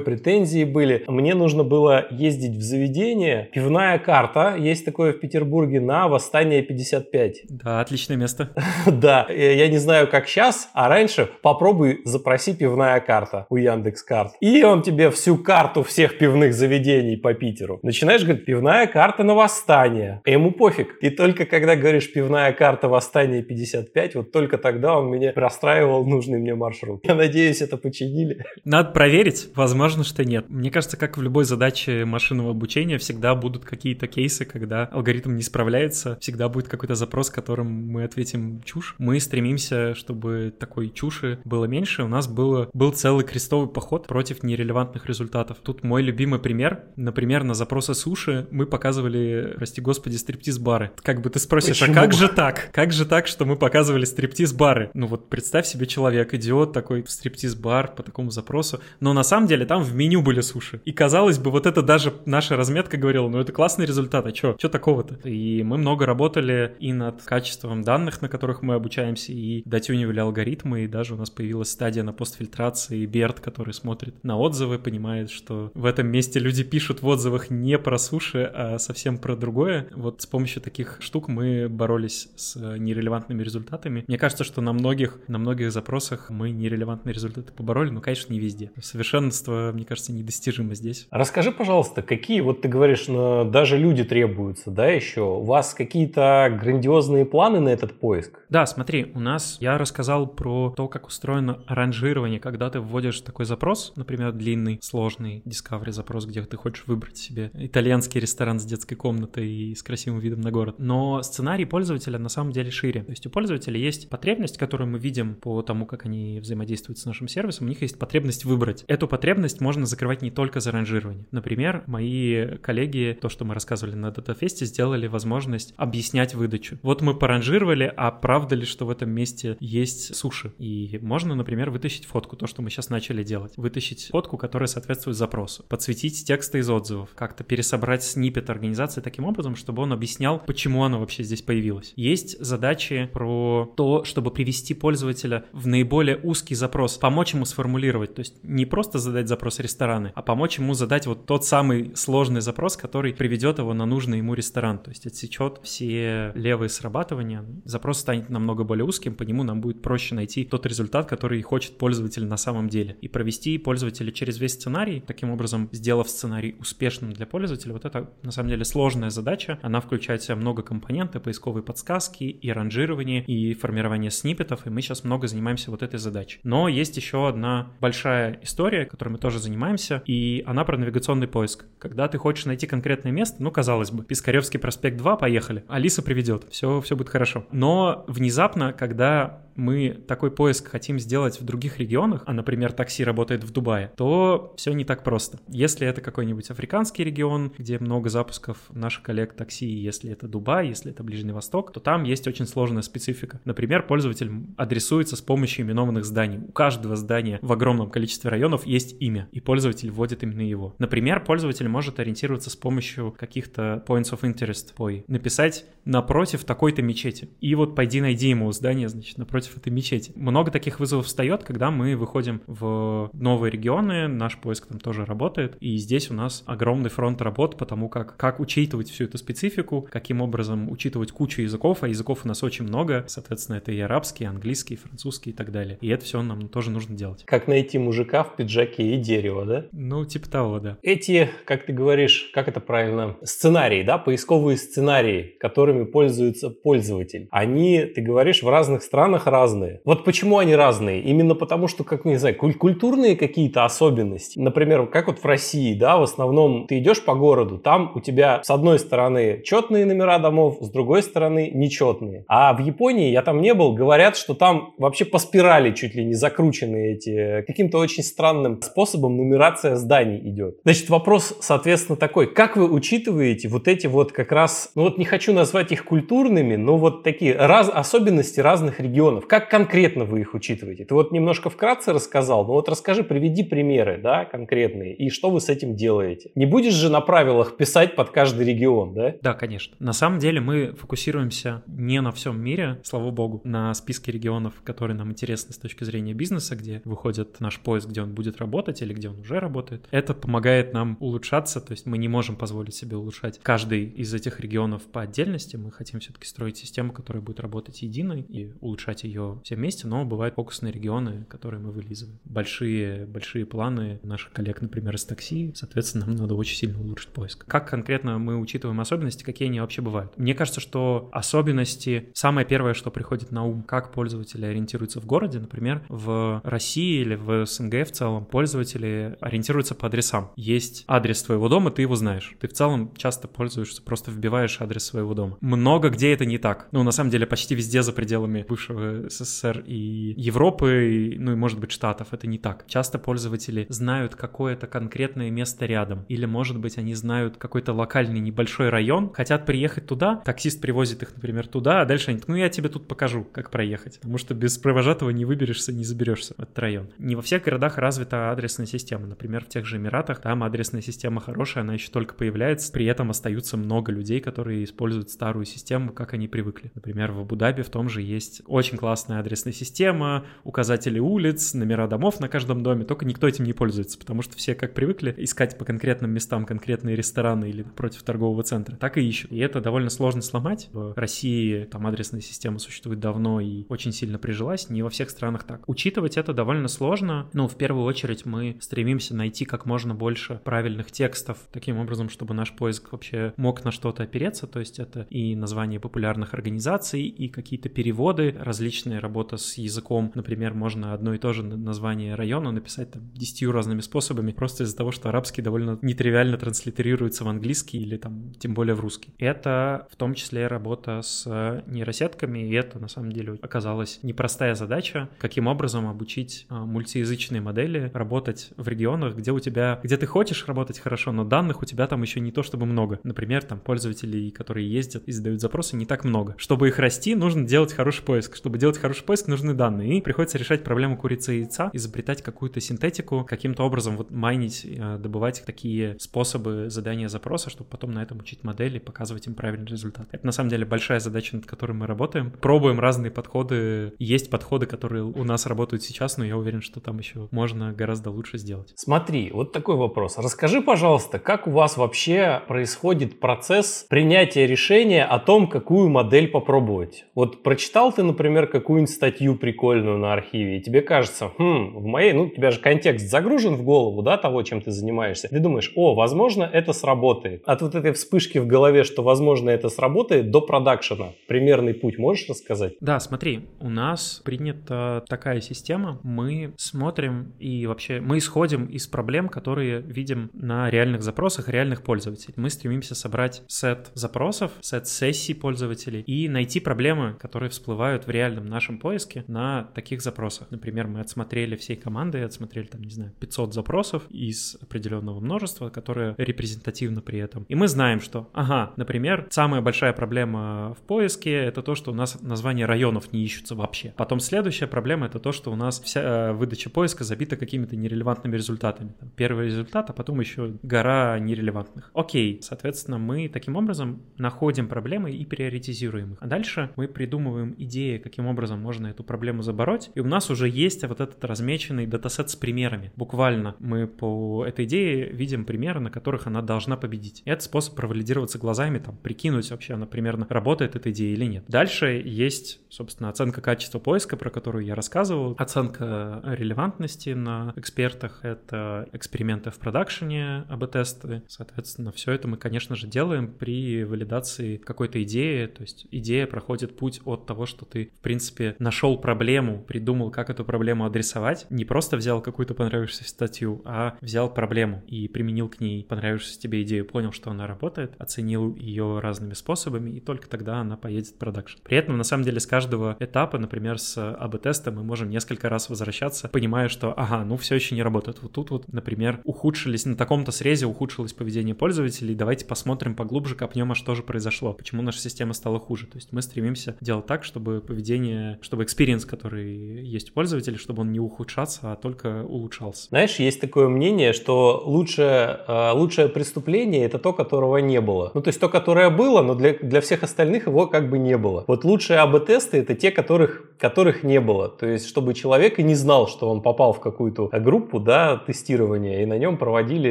претензии были. Мне нужно было ездить в заведение. Пивная карта, есть такое в Петербурге, на Восстание 55. Да, отличное место. Да, я не знаю, как сейчас, а раньше попробуй запроси пивная карта у Яндекс Карт. И он тебе всю карту всех пивных заведений по Питеру. Начинаешь говорить, пивная карта на Восстание. Ему пофиг. И только когда говоришь пивная карта Восстание 55, вот только тогда он меня расстраивал нужный мне маршрут. Я надеюсь, это починили. Надо проверить. Возможно, что нет. Мне кажется, как в любой задаче машинного обучения, всегда будут какие-то кейсы, когда алгоритм не справляется. Всегда будет какой-то запрос, которым мы ответим чушь. Мы стремимся, чтобы такой чуши было меньше. У нас было, был целый крестовый поход против нерелевантных результатов. Тут мой любимый пример. Например, на запросы суши мы показывали, прости господи, стриптиз-бары. Как бы ты спросишь, а Почему? а как же так? Как же так, что мы показывали стриптиз-бары? Ну вот представь себе человек, идиот такой в стриптиз-бар по такому запросу. Но на самом деле там в меню были суши. И казалось бы, вот это даже наша разметка говорила, ну это классный результат, а чё? Чё такого-то? И мы много работали и над качеством данных, на которых мы обучаемся, и дотюнивали алгоритмы, и даже у нас появилась стадия на постфильтрации, Берт, который смотрит на отзывы, понимает, что в этом месте люди пишут в отзывах не про суши, а совсем про другое. Вот с помощью таких штук мы боролись с нерелевантными результатами. Мне кажется, что на многих, на многих запросах мы нерелевантные результаты побороли, но, конечно, не везде. Совершенство, мне кажется, недостижимо здесь. Расскажи, пожалуйста, какие, вот ты говоришь, ну, даже люди требуются, да, еще? У вас какие-то грандиозные планы на этот поиск? Да, смотри, у нас, я рассказал про то, как устроено ранжирование, когда ты вводишь такой запрос, например, длинный, сложный Discovery запрос, где ты хочешь выбрать себе итальянский ресторан с детской комнатой и с красивым видом на город. Но сценарий пользователя на самом деле шире. То есть у пользователя есть потребность, которую мы видим по тому, как они взаимодействуют с нашим сервисом, у них есть потребность выбрать. Эту потребность можно закрывать не только за ранжирование. Например, мои коллеги, то, что мы рассказывали на DataFest, сделали возможность объяснять выдачу. Вот мы поранжировали, а правда ли, что в этом месте есть суши? И можно, например, вытащить фотку, то, что мы сейчас начали делать. Вытащить фотку, которая соответствует запросу. Подсветить тексты из отзывов. Как-то пересобрать снипет организации таким образом, чтобы он объяснял, почему она вообще здесь появилась. Есть задачи про то, чтобы привести пользователя в наиболее узкий запрос, помочь ему сформулировать. То есть не просто задать запрос рестораны, а помочь ему задать вот тот самый сложный запрос, который приведет его на нужный ему ресторан. То есть отсечет все левые срабатывания. Запрос станет намного более узким, по нему нам будет проще найти тот результат, который хочет пользователь на самом деле. И провести пользователя через весь сценарий, таким образом сделав сценарий успешным для пользователя, вот это на самом деле сложная задача. Она включает в себя много компонентов, поисковые подсказки и ранжирование, и формирование сниппетов, и мы сейчас много занимаемся вот этой задачей. Но есть еще одна большая история, которой мы тоже занимаемся, и она про навигационный поиск. Когда ты хочешь найти конкретное место, ну, казалось бы, Пискаревский проспект 2, поехали, Алиса приведет, все, все будет хорошо. Но внезапно, когда мы такой поиск хотим сделать в других регионах, а, например, такси работает в Дубае, то все не так просто. Если это какой-нибудь африканский регион, где много запусков наших коллег такси, если это Дубай, если это Ближний Восток, то там есть очень сложная специфика. Например, пользователь адресуется с помощью именованных зданий. У каждого здания в огромном количестве районов есть имя, и пользователь вводит именно его. Например, пользователь может ориентироваться с помощью каких-то points of interest, POI, написать напротив такой-то мечети. И вот пойди найди ему здание, значит, напротив этой мечети. Много таких вызовов встает, когда мы выходим в новые регионы, наш поиск там тоже работает, и здесь у нас огромный фронт работ, потому как как учитывать всю эту специфику, каким образом учитывать кучу языков, а языков у нас очень много, соответственно, это и арабский, и английский, и французский и так далее. И это все нам тоже нужно делать. Как найти мужика в пиджаке и дерево, да? Ну, типа того, да. Эти, как ты говоришь, как это правильно, сценарии, да, поисковые сценарии, которыми пользуется пользователь, они, ты говоришь, в разных странах разные. Вот почему они разные? Именно потому, что, как не знаю, культурные какие-то особенности. Например, как вот в России, да, в основном ты идешь по городу, там у тебя с одной стороны четные номера домов, с другой стороны нечетные. А в Японии, я там не был, говорят, что там вообще по спирали чуть ли не закручены эти, каким-то очень странным способом нумерация зданий идет. Значит, вопрос, соответственно, такой, как вы учитываете вот эти вот как раз, ну вот не хочу назвать их культурными, но вот такие раз, особенности разных регионов. Как конкретно вы их учитываете? Ты вот немножко вкратце рассказал, но вот расскажи, приведи примеры, да, конкретные, и что вы с этим делаете. Не будешь же на правилах писать под каждый регион, да? Да, конечно. На самом деле мы фокусируемся не на всем мире, слава богу, на списке регионов, которые нам интересны с точки зрения бизнеса, где выходит наш поиск, где он будет работать или где он уже работает. Это помогает нам улучшаться, то есть мы не можем позволить себе улучшать каждый из этих регионов по отдельности. Мы хотим все-таки строить систему, которая будет работать единой и улучшать ее все вместе, но бывают фокусные регионы, которые мы вылизываем. Большие, большие планы наших коллег, например, из такси, соответственно, нам надо очень сильно улучшить поиск. Как конкретно мы учитываем особенности, какие они вообще бывают? Мне кажется, что особенности, самое первое, что приходит на ум, как пользователи ориентируются в городе, например, в России или в СНГ в целом, пользователи ориентируются по адресам. Есть адрес твоего дома, ты его знаешь. Ты в целом часто пользуешься, просто вбиваешь адрес своего дома. Много где это не так. Ну, на самом деле, почти везде за пределами бывшего СССР и Европы, ну и, может быть, Штатов это не так. Часто пользователи знают какое-то конкретное место рядом. Или, может быть, они знают какой-то локальный небольшой район, хотят приехать туда, таксист привозит их, например, туда, а дальше они, ну я тебе тут покажу, как проехать. Потому что без провожатого не выберешься, не заберешься в этот район. Не во всех городах развита адресная система. Например, в тех же Эмиратах там адресная система хорошая, она еще только появляется. При этом остаются много людей, которые используют старую систему, как они привыкли. Например, в Абу-Даби в том же есть очень классная адресная система, указатели улиц, номера домов на каждом доме, только никто этим не пользуется, потому что все как привыкли искать по конкретным местам конкретные рестораны или против торгового центра, так и ищут. И это довольно сложно сломать. В России там адресная система существует давно и очень сильно прижилась, не во всех странах так. Учитывать это довольно сложно. Ну, в первую очередь мы стремимся найти как можно больше правильных текстов, таким образом, чтобы наш поиск вообще мог на что-то опереться, то есть это и название популярных организаций, и какие-то переводы, различная работа с языком, например, можно одно и то же название района написать там десятью разными способами, просто из-за того, что арабский довольно нетривиально транслитерируется в английский или там тем более в русский. Это в том числе работа с нейросетками, и это на самом деле оказалась непростая задача, каким образом обучить а, мультиязычные модели работать в регионах, где у тебя, где ты хочешь работать хорошо, но данных у тебя там еще не то чтобы много. Например, там пользователей, которые ездят и задают запросы, не так много. Чтобы их расти, нужно делать хороший поиск. Чтобы делать хороший поиск, нужны данные. И приходится решать проблему курицы и яйца, изобретать какую-то синтетику, каким-то образом вот майнить, э, добывать такие способы задания запроса, чтобы потом на этом учить модели, показывать им правильный результат. Это на самом деле большая задача, над которой мы работаем. Пробуем разные подходы. Есть подходы, которые у нас работают сейчас, но я уверен, что там еще можно гораздо лучше сделать. Смотри, вот такой вопрос. Расскажи, пожалуйста, как у вас вообще происходит процесс принятия решения о том, какую модель попробовать? Вот прочитал ты, например, какую-нибудь статью прикольную на архиве, и тебе кажется, хм, в моей, ну, у тебя же контекст загружен в голову, да, того, чем ты занимаешься. Ты думаешь, о, возможно, это сработает. От вот этой вспышки в голове, что, возможно, это сработает, до продакшена. Примерный путь можешь рассказать? Да, смотри, у нас принята такая система. Мы смотрим и вообще мы исходим из проблем, которые видим на реальных запросах реальных пользователей. Мы стремимся собрать сет запросов, сет сессий пользователей и найти проблемы, которые всплывают в реальном реальном нашем поиске на таких запросах. Например, мы отсмотрели всей командой, отсмотрели там, не знаю, 500 запросов из определенного множества, которые репрезентативны при этом. И мы знаем, что, ага, например, самая большая проблема в поиске — это то, что у нас названия районов не ищутся вообще. Потом следующая проблема — это то, что у нас вся э, выдача поиска забита какими-то нерелевантными результатами. Там, первый результат, а потом еще гора нерелевантных. Окей, соответственно, мы таким образом находим проблемы и приоритизируем их. А дальше мы придумываем идеи, каким образом можно эту проблему забороть, и у нас уже есть вот этот размеченный датасет с примерами. Буквально мы по этой идее видим примеры, на которых она должна победить. И это способ провалидироваться глазами, там, прикинуть вообще, она примерно работает эта идея или нет. Дальше есть, собственно, оценка качества поиска, про которую я рассказывал, оценка релевантности на экспертах, это эксперименты в продакшене, АБ-тесты, соответственно, все это мы, конечно же, делаем при валидации какой-то идеи, то есть идея проходит путь от того, что ты, в принципе, нашел проблему, придумал, как эту проблему адресовать, не просто взял какую-то понравившуюся статью, а взял проблему и применил к ней понравившуюся тебе идею, понял, что она работает, оценил ее разными способами, и только тогда она поедет в продакшн. При этом, на самом деле, с каждого этапа, например, с АБ-теста мы можем несколько раз возвращаться, понимая, что, ага, ну все еще не работает. Вот тут вот, например, ухудшились, на таком-то срезе ухудшилось поведение пользователей, давайте посмотрим поглубже, копнем, а что же произошло, почему наша система стала хуже. То есть мы стремимся делать так, чтобы поведение, чтобы experience, который есть у пользователя, чтобы он не ухудшался, а только улучшался. Знаешь, есть такое мнение, что лучшее, э, лучшее преступление это то, которого не было. Ну, то есть то, которое было, но для, для всех остальных его как бы не было. Вот лучшие АБ-тесты это те, которых, которых не было. То есть чтобы человек и не знал, что он попал в какую-то группу да, тестирования, и на нем проводили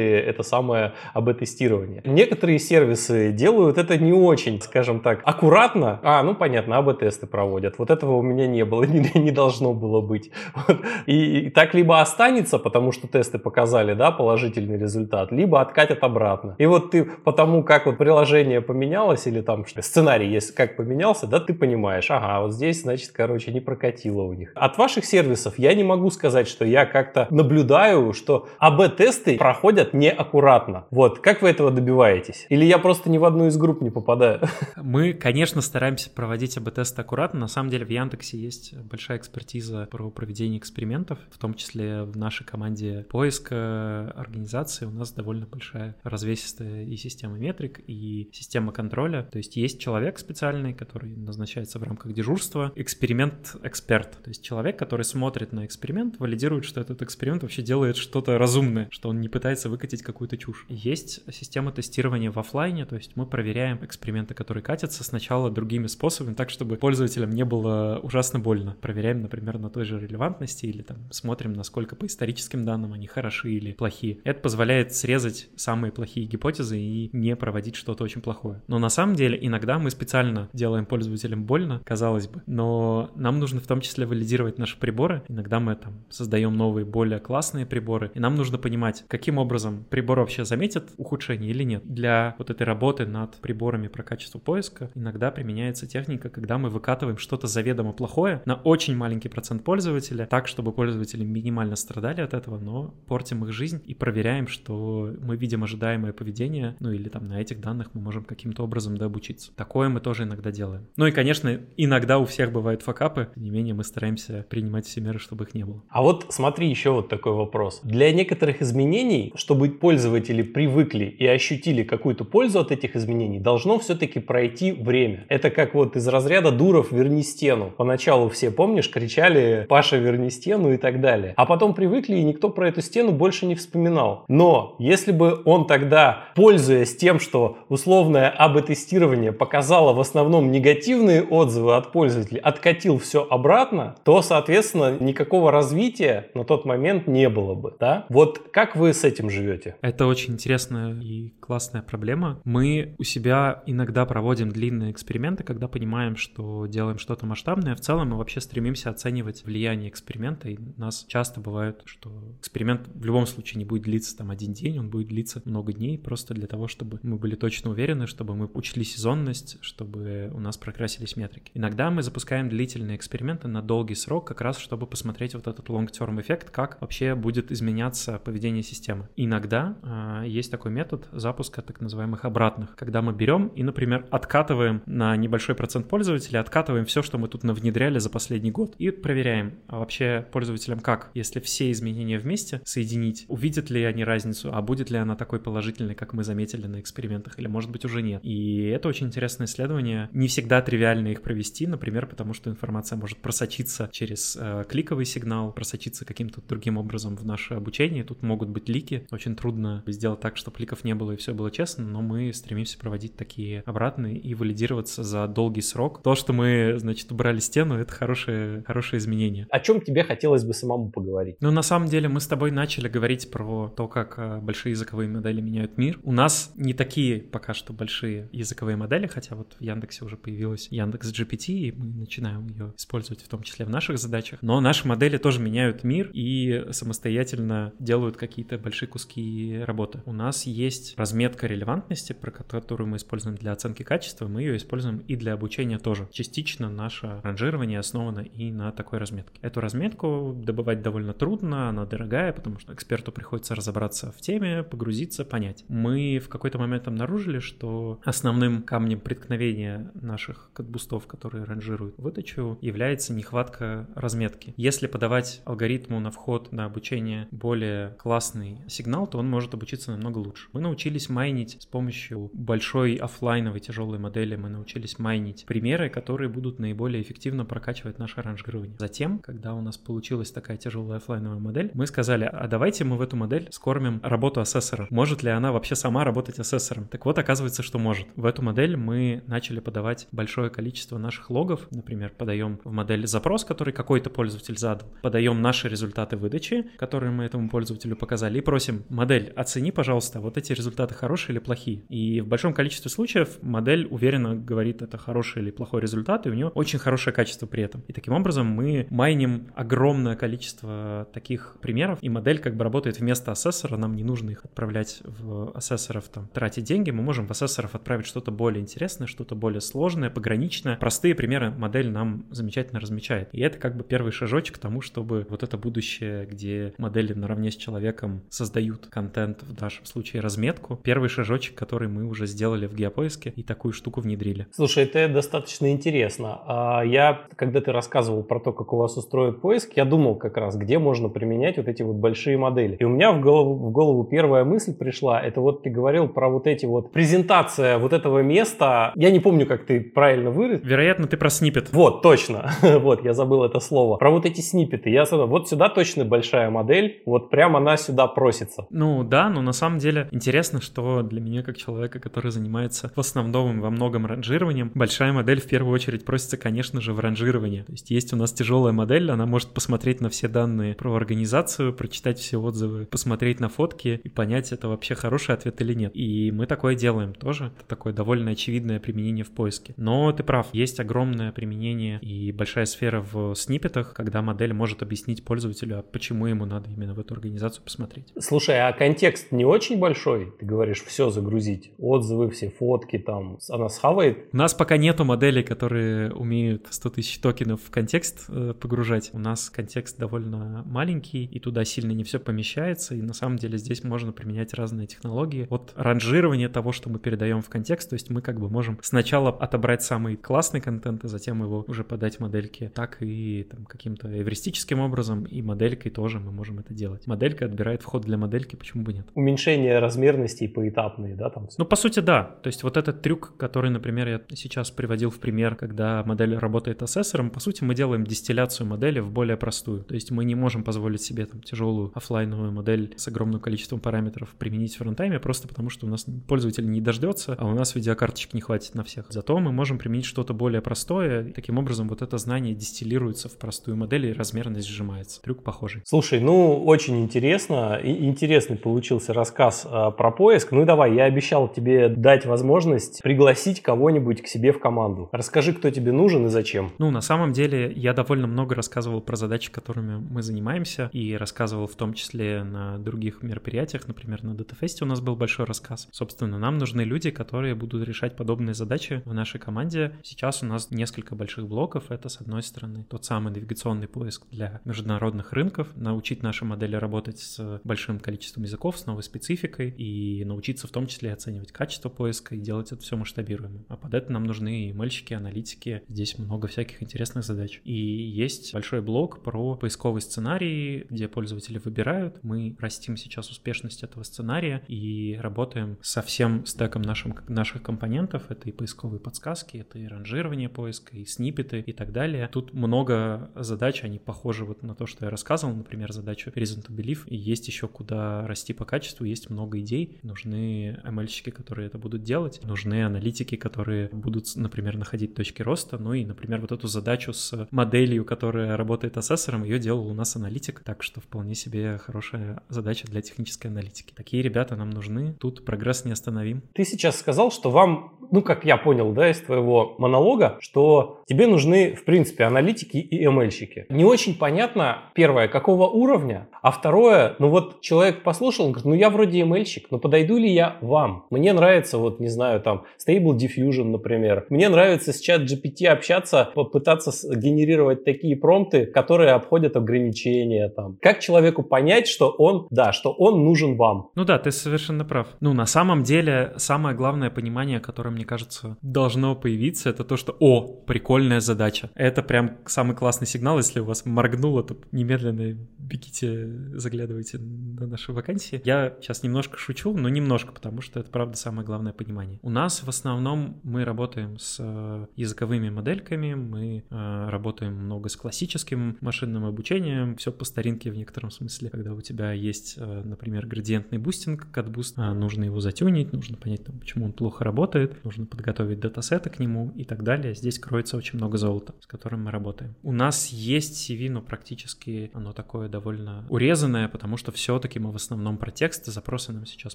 это самое АБ-тестирование. Некоторые сервисы делают это не очень, скажем так, аккуратно. А, ну понятно, АБ-тесты проводят. Вот этого у меня не было, не, не должно было быть. Вот. И, и так либо останется, потому что тесты показали да, положительный результат, либо откатят обратно. И вот ты потому, как вот приложение поменялось, или там сценарий есть, как поменялся, да, ты понимаешь, ага, вот здесь, значит, короче, не прокатило у них. От ваших сервисов я не могу сказать, что я как-то наблюдаю, что АБ-тесты проходят неаккуратно. Вот, как вы этого добиваетесь? Или я просто ни в одну из групп не попадаю? Мы, конечно, стараемся проводить АБ-тесты аккуратно. На самом деле в Яндексе есть большая экспертиза про проведение экспериментов, в том числе в нашей команде поиска организации у нас довольно большая развесистая и система метрик, и система контроля. То есть есть человек специальный, который назначается в рамках дежурства, эксперимент-эксперт. То есть человек, который смотрит на эксперимент, валидирует, что этот эксперимент вообще делает что-то разумное, что он не пытается выкатить какую-то чушь. Есть система тестирования в офлайне, то есть мы проверяем эксперименты, которые катятся сначала другими способами, так, чтобы пользователям не было ужасно больно. Проверяем, например, на той же релевантности или там смотрим, насколько по историческим данным они хороши или плохие. Это позволяет срезать самые плохие гипотезы и не проводить что-то очень плохое. Но на самом деле иногда мы специально делаем пользователям больно, казалось бы, но нам нужно в том числе валидировать наши приборы. Иногда мы там создаем новые, более классные приборы, и нам нужно понимать, каким образом прибор вообще заметит ухудшение или нет. Для вот этой работы над приборами про качество поиска иногда применяется техника, когда мы выкатываем что-то заведомо плохое на очень маленький процент пользователя, так, чтобы пользователи минимально страдали от этого, но портим их жизнь и проверяем, что мы видим ожидаемое поведение, ну или там на этих данных мы можем каким-то образом дообучиться. Такое мы тоже иногда делаем. Ну и, конечно, иногда у всех бывают факапы, тем не менее мы стараемся принимать все меры, чтобы их не было. А вот смотри, еще вот такой вопрос. Для некоторых изменений, чтобы пользователи привыкли и ощутили какую-то пользу от этих изменений, должно все-таки пройти время. Это как вот из разряда «Дуров, верни стену». Поначалу все, помнишь, кричали «Паша, верни стену» и так далее. А потом привыкли, и никто про эту стену больше не вспоминал. Но если бы он тогда, пользуясь тем, что условное АБ-тестирование показало в основном негативные отзывы от пользователей, откатил все обратно, то, соответственно, никакого развития на тот момент не было бы. Да? Вот как вы с этим живете? Это очень интересная и классная проблема. Мы у себя иногда проводим длинные эксперименты, когда понимаем, что делаем что-то масштабное. В целом мы вообще стремимся оценивать влияние эксперимента, и у нас часто бывает, что эксперимент в любом случае не будет длиться там один день, он будет длиться много дней, просто для того, чтобы мы были точно уверены, чтобы мы учли сезонность, чтобы у нас прокрасились метрики. Иногда мы запускаем длительные эксперименты на долгий срок, как раз чтобы посмотреть вот этот long-term эффект, как вообще будет изменяться поведение системы. Иногда э, есть такой метод запуска так называемых обратных, когда мы берем и, например, откатываем на небольшой процент пользователей, откатываем все, что мы тут тут навнедряли за последний год. И проверяем, а вообще пользователям как, если все изменения вместе соединить, увидят ли они разницу, а будет ли она такой положительной, как мы заметили на экспериментах, или может быть уже нет. И это очень интересное исследование. Не всегда тривиально их провести, например, потому что информация может просочиться через э, кликовый сигнал, просочиться каким-то другим образом в наше обучение. Тут могут быть лики. Очень трудно сделать так, чтобы ликов не было и все было честно, но мы стремимся проводить такие обратные и валидироваться за долгий срок. То, что мы, значит, убрали стену, это хорошее, хорошее изменение. О чем тебе хотелось бы самому поговорить? Ну, на самом деле, мы с тобой начали говорить про то, как э, большие языковые модели меняют мир. У нас не такие пока что большие языковые модели, хотя вот в Яндексе уже появилась Яндекс GPT, и мы начинаем ее использовать в том числе в наших задачах. Но наши модели тоже меняют мир и самостоятельно делают какие-то большие куски работы. У нас есть разметка релевантности, про которую мы используем для оценки качества, мы ее используем и для обучения тоже. Частично наше ранжирование основано и на такой разметке. Эту разметку добывать довольно трудно, она дорогая, потому что эксперту приходится разобраться в теме, погрузиться, понять. Мы в какой-то момент обнаружили, что основным камнем преткновения наших кодбустов, которые ранжируют выдачу, является нехватка разметки. Если подавать алгоритму на вход на обучение более классный сигнал, то он может обучиться намного лучше. Мы научились майнить с помощью большой офлайновой тяжелой модели, мы научились майнить примеры, которые будут наиболее эффективно прокачивать наше ранжирование. Затем, когда у нас получилась такая тяжелая офлайновая модель, мы сказали, а давайте мы в эту модель скормим работу ассессора. Может ли она вообще сама работать ассессором? Так вот, оказывается, что может. В эту модель мы начали подавать большое количество наших логов. Например, подаем в модель запрос, который какой-то пользователь задал, подаем наши результаты выдачи, которые мы этому пользователю показали, и просим модель, оцени, пожалуйста, вот эти результаты хорошие или плохие. И в большом количестве случаев модель уверенно говорит, это хороший или плохой результат, и у нее очень хорошее качество при этом. И таким образом мы майним огромное количество таких примеров, и модель как бы работает вместо ассессора, нам не нужно их отправлять в ассессоров, там, тратить деньги, мы можем в ассессоров отправить что-то более интересное, что-то более сложное, пограничное. Простые примеры модель нам замечательно размечает. И это как бы первый шажочек к тому, чтобы вот это будущее, где модели наравне с человеком создают контент, в нашем случае разметку, первый шажочек, который мы уже сделали в геопоиске и такую штуку внедрили. Слушай, это достаточно интересно. А я, когда ты рассказывал про то, как у вас устроен поиск, я думал как раз, где можно применять вот эти вот большие модели. И у меня в голову, в голову первая мысль пришла, это вот ты говорил про вот эти вот презентация вот этого места. Я не помню, как ты правильно выразил. Вероятно, ты про снипет. Вот, точно. вот, я забыл это слово. Про вот эти снипеты. Я сюда, вот сюда точно большая модель, вот прямо она сюда просится. Ну да, но на самом деле интересно, что для меня как человека, который занимается в основном во многом ранжированием, большая модель в первую очередь просится, конечно же, в ранжирование. То есть есть у нас тяжелая модель, она может посмотреть на все данные про организацию, прочитать все отзывы, посмотреть на фотки и понять, это вообще хороший ответ или нет. И мы такое делаем тоже. Это такое довольно очевидное применение в поиске. Но ты прав, есть огромное применение и большая сфера в сниппетах, когда модель может объяснить пользователю, а почему ему надо именно в эту организацию посмотреть. Слушай, а контекст не очень большой? Ты говоришь, все загрузить, отзывы, все фотки там, она схавает? У нас пока нету моделей, которые умеют 100 тысяч токенов в контекст э, погружать. У нас контекст довольно маленький, и туда сильно не все помещается, и на самом деле здесь можно применять разные технологии. От ранжирования того, что мы передаем в контекст, то есть мы как бы можем сначала отобрать самый классный контент, а затем его уже подать модельке, так и там, каким-то эвристическим образом, и моделькой тоже мы можем это делать. Моделька отбирает вход для модельки, почему бы нет? Уменьшение размерностей поэтапные, да, там? Ну, по сути, да. То есть вот этот трюк, который, например, я сейчас приводил в пример, когда модель работает ассессором, по сути, мы делаем дистилляцию модели в более простую. То есть мы не можем позволить себе там тяжелую офлайновую модель с огромным количеством параметров применить в фронтайме, просто потому что у нас пользователь не дождется, а у нас видеокарточек не хватит на всех. Зато мы можем применить что-то более простое, и таким образом вот это знание дистиллируется в простую модель, и размерность сжимается. Трюк похожий. Слушай, ну, очень интересно. И интересный получился рассказ э, про поиск. Ну и давай, я обещал тебе дать возможность пригласить кого-нибудь к себе в команду. Расскажи, кто тебе нужен и зачем. Ну, на самом деле, я довольно много рассказывал про задачи, которыми мы занимаемся, и рассказывал в том числе на других мероприятиях, например, на DataFest у нас был большой рассказ. Собственно, нам нужны люди, которые будут решать подобные задачи в нашей команде. Сейчас у нас несколько больших блоков. Это, с одной стороны, тот самый навигационный поиск для международных рынков, научить наши модели работать с большим количеством языков, с новой спецификой и научиться в том числе оценивать качество поиска и делать это все масштабируемо. А под это нам нужны и мальчики, аналитики. Здесь много много всяких интересных задач. И есть большой блок про поисковый сценарий, где пользователи выбирают. Мы растим сейчас успешность этого сценария и работаем со всем стеком нашим, наших компонентов. Это и поисковые подсказки, это и ранжирование поиска, и сниппеты и так далее. Тут много задач, они похожи вот на то, что я рассказывал, например, задачу Reason to Believe. И есть еще куда расти по качеству, есть много идей. Нужны ML-щики, которые это будут делать, нужны аналитики, которые будут, например, находить точки роста. Ну и, например, вот эту задачу с моделью, которая работает ассессором, ее делал у нас аналитик, так что вполне себе хорошая задача для технической аналитики. Такие ребята нам нужны, тут прогресс не остановим. Ты сейчас сказал, что вам, ну, как я понял, да, из твоего монолога, что тебе нужны, в принципе, аналитики и ML-щики. Не очень понятно, первое, какого уровня, а второе, ну вот человек послушал, говорит, ну я вроде ML-щик, но подойду ли я вам? Мне нравится, вот, не знаю, там, Stable Diffusion, например. Мне нравится с чат GPT общаться, попытаться генерировать такие промпты, которые обходят ограничения там. Как человеку понять, что он, да, что он нужен вам? Ну да, ты совершенно прав. Ну, на самом деле, самое главное понимание, которое, мне кажется, должно появиться, это то, что, о, прикольная задача. Это прям самый классный сигнал, если у вас моргнуло, то немедленно бегите, заглядывайте на наши вакансии. Я сейчас немножко шучу, но немножко, потому что это, правда, самое главное понимание. У нас в основном мы работаем с э, языковыми модельками, мы э, работаем много с классическим машинным обучением, все по старинке в некотором смысле, когда у тебя есть, э, например, градиентный бустинг, CatBoost, а нужно его затюнить, нужно понять, там, почему он плохо работает, нужно подготовить датасеты к нему и так далее. Здесь кроется очень много золота, с которым мы работаем. У нас есть CV, но практически оно такое довольно урезанное, потому что все-таки мы в основном про тексты, запросы нам сейчас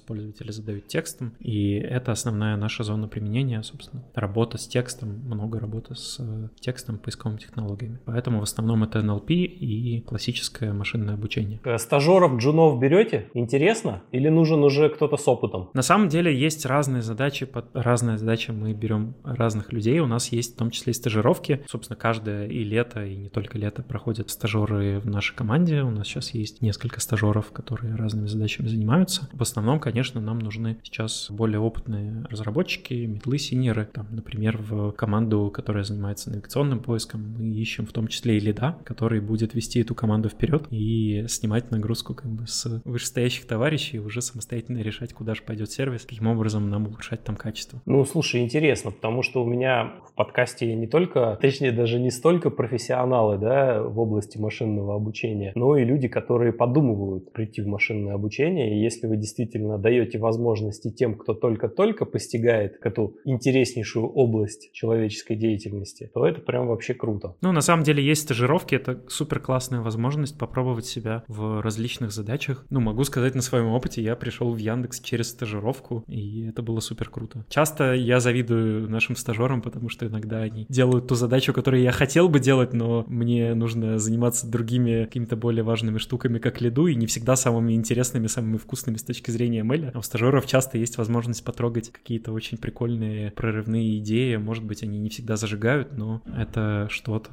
пользователи задают текстом, и это основная наша зона применения, собственно. Работа с текстом, много работы с э, текстом, поисковыми технологиями. Поэтому в основном это NLP и классическое машинное обучение. Э, стажеров, джунов берете? Интересно? Или нужен уже кто-то с опытом? На самом деле есть разные задачи, под разные задачи мы берем разных людей. У нас есть в том числе и стажировки. Собственно, каждое и лето, и не только лето проходят стажеры в нашей команде. У нас сейчас есть несколько стажеров, которые разными задачами занимаются. В основном, конечно, нам нужны сейчас более опытные разработчики, метлы, синеры. Там, например, в команду, которая занимается навигационным поиском, мы ищем в том числе и лида, который будет вести эту команду вперед и снимать нагрузку как бы с вышестоящих товарищей и уже самостоятельно решать, куда же пойдет сервис, каким образом нам улучшать там качество. Ну, слушай, интересно, потому что у меня в подкасте не только, точнее, даже не столько профессионалы, да, в области машинного обучения, но и люди, которые подумывают прийти в машинное обучение. И если вы действительно даете возможности тем, кто только-только постигает эту интереснейшую область человеческой деятельности, то это прям вообще круто. Ну, на самом деле есть стажировки, это супер классная возможность попробовать себя в различных задачах. Ну, могу сказать на своем опыте, я пришел в Яндекс через стажировку, и это было супер круто. Часто я завидую нашим стажерам, потому что иногда они делают ту задачу, которую я хотел бы делать, но мне нужно заниматься другими какими-то более важными штуками, как лиду, и не всегда самыми интересными, самыми вкусными с точки зрения ML. А у стажеров часто есть возможность потрогать какие-то очень прикольные прорывные идеи. Может быть, они не всегда зажигают, но это что-то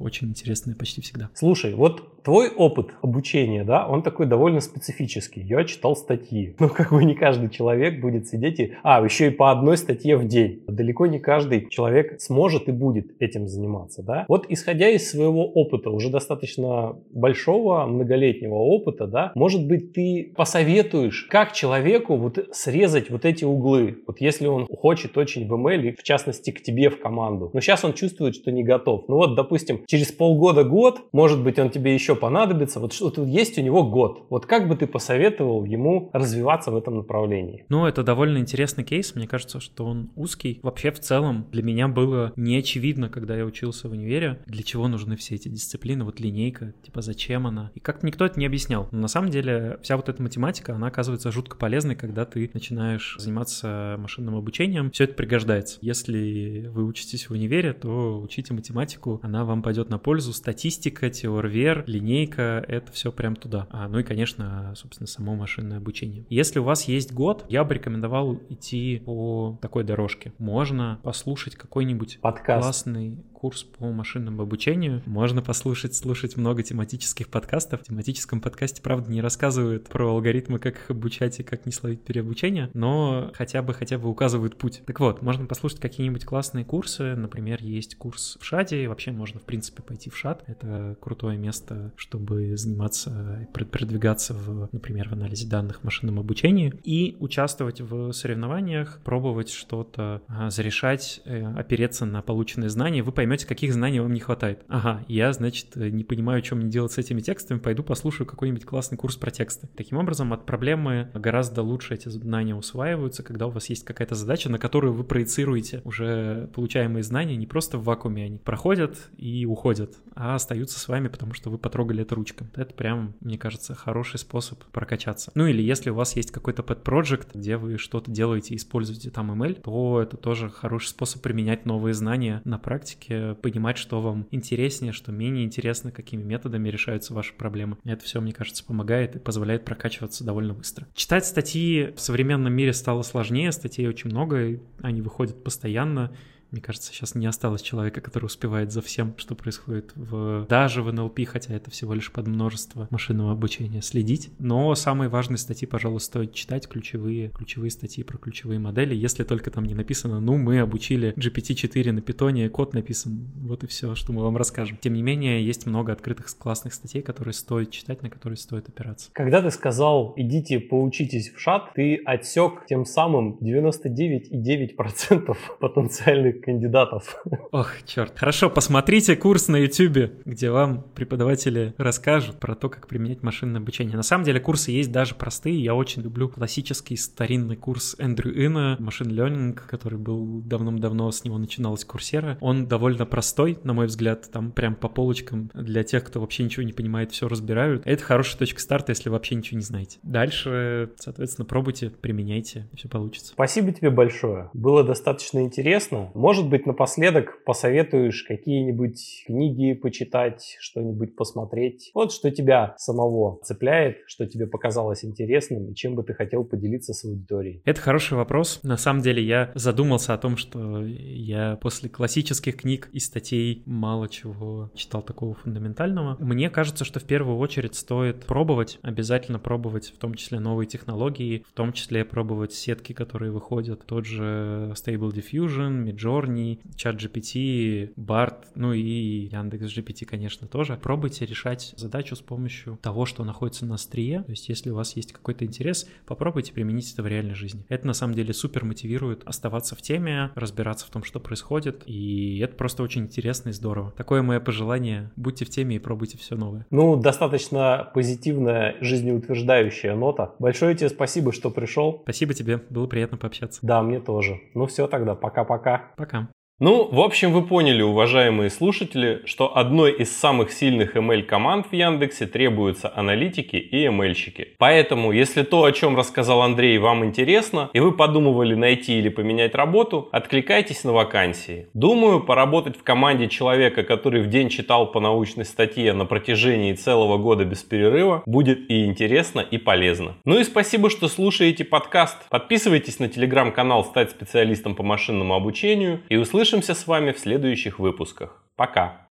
очень интересное почти всегда. Слушай, вот твой опыт обучения, да, он такой довольно специфический. Я читал статьи. Ну, как бы не каждый человек будет сидеть и... А, еще и по одной статье в день. Далеко не каждый человек сможет и будет этим заниматься, да. Вот исходя из своего опыта, уже достаточно большого, многолетнего опыта, да, может быть, ты посоветуешь, как человеку вот срезать вот эти углы. Вот если он хочет очень в ML, и в частности к тебе в команду, но сейчас он чувствует, что не готов. Ну вот, допустим, через полгода-год, может быть, он тебе еще понадобится. Вот что-то есть у него год. Вот как бы ты посоветовал ему развиваться в этом направлении? Ну, это довольно интересный кейс. Мне кажется, что он узкий. Вообще, в целом, для меня было не очевидно, когда я учился в универе, для чего нужны все эти дисциплины. Вот линейка, типа, зачем она? И как-то никто это не объяснял. Но на самом деле, вся вот эта математика, она оказывается жутко полезной, когда ты начинаешь заниматься машинным обучением. Все это пригождается. Если вы учитесь в универе, то учите математику, она вам пойдет на пользу. Статистика, теорвер, линейка, это все прям туда. А, ну и, конечно, собственно, само машинное обучение. Если у вас есть год, я бы рекомендовал идти по такой дорожке. Можно послушать какой-нибудь Подкаст. классный курс по машинному обучению. Можно послушать, слушать много тематических подкастов. В тематическом подкасте, правда, не рассказывают про алгоритмы, как их обучать и как не словить переобучение, но хотя бы хотя бы указывают путь. Так вот, можно послушать какие-нибудь классные курсы. Например, есть курс в ШАДе. Вообще можно, в принципе, пойти в ШАД. Это крутое место, чтобы заниматься, продвигаться в, например, в анализе данных в машинном обучении и участвовать в соревнованиях, пробовать что-то а, зарешать, э, опереться на полученные знания. Вы поймете, каких знаний вам не хватает. Ага, я, значит, не понимаю, что мне делать с этими текстами, пойду послушаю какой-нибудь классный курс про тексты. Таким образом, от проблемы гораздо лучше эти знания усваиваются, когда у вас есть какая-то задача, на которую вы проецируете уже получаемые знания, не просто в вакууме они проходят и уходят, а остаются с вами, потому что вы потрогали это ручкой. Это прям, мне кажется, хороший способ прокачаться. Ну или если у вас есть какой-то pet project, где вы что-то делаете используете там ML, то это тоже хороший способ применять новые знания на практике, понимать, что вам интереснее, что менее интересно, какими методами решаются ваши проблемы. Это все, мне кажется, помогает и позволяет прокачиваться довольно быстро. Читать статьи в современном мире стало сложнее, статей очень много, они выходят постоянно. Мне кажется, сейчас не осталось человека, который успевает за всем, что происходит в, даже в НЛП, хотя это всего лишь под множество машинного обучения следить. Но самые важные статьи, пожалуй, стоит читать, ключевые, ключевые статьи про ключевые модели, если только там не написано, ну, мы обучили GPT-4 на питоне, код написан, вот и все, что мы вам расскажем. Тем не менее, есть много открытых классных статей, которые стоит читать, на которые стоит опираться. Когда ты сказал, идите поучитесь в шат, ты отсек тем самым 99,9% потенциальных кандидатов. Ох, черт. Хорошо, посмотрите курс на YouTube, где вам преподаватели расскажут про то, как применять машинное обучение. На самом деле курсы есть даже простые. Я очень люблю классический старинный курс Эндрю Ина, Machine Learning, который был давным-давно, с него начиналась курсера. Он довольно простой, на мой взгляд, там прям по полочкам для тех, кто вообще ничего не понимает, все разбирают. Это хорошая точка старта, если вообще ничего не знаете. Дальше, соответственно, пробуйте, применяйте, все получится. Спасибо тебе большое. Было достаточно интересно. Может быть, напоследок посоветуешь какие-нибудь книги почитать, что-нибудь посмотреть. Вот что тебя самого цепляет, что тебе показалось интересным и чем бы ты хотел поделиться с аудиторией. Это хороший вопрос. На самом деле я задумался о том, что я после классических книг и статей мало чего читал такого фундаментального. Мне кажется, что в первую очередь стоит пробовать, обязательно пробовать, в том числе новые технологии, в том числе пробовать сетки, которые выходят, тот же Stable Diffusion, Midjourney, Midjourney, ChatGPT, BART, ну и Яндекс GPT, конечно, тоже. Пробуйте решать задачу с помощью того, что находится на острие. То есть, если у вас есть какой-то интерес, попробуйте применить это в реальной жизни. Это на самом деле супер мотивирует оставаться в теме, разбираться в том, что происходит. И это просто очень интересно и здорово. Такое мое пожелание. Будьте в теме и пробуйте все новое. Ну, достаточно позитивная, жизнеутверждающая нота. Большое тебе спасибо, что пришел. Спасибо тебе. Было приятно пообщаться. Да, мне тоже. Ну все тогда. Пока-пока. Пока. Пока. Ну, в общем, вы поняли, уважаемые слушатели, что одной из самых сильных ML-команд в Яндексе требуются аналитики и ML-щики. Поэтому, если то, о чем рассказал Андрей, вам интересно, и вы подумывали найти или поменять работу, откликайтесь на вакансии. Думаю, поработать в команде человека, который в день читал по научной статье на протяжении целого года без перерыва, будет и интересно, и полезно. Ну и спасибо, что слушаете подкаст. Подписывайтесь на телеграм-канал «Стать специалистом по машинному обучению» и услышимся Услышимся с вами в следующих выпусках. Пока!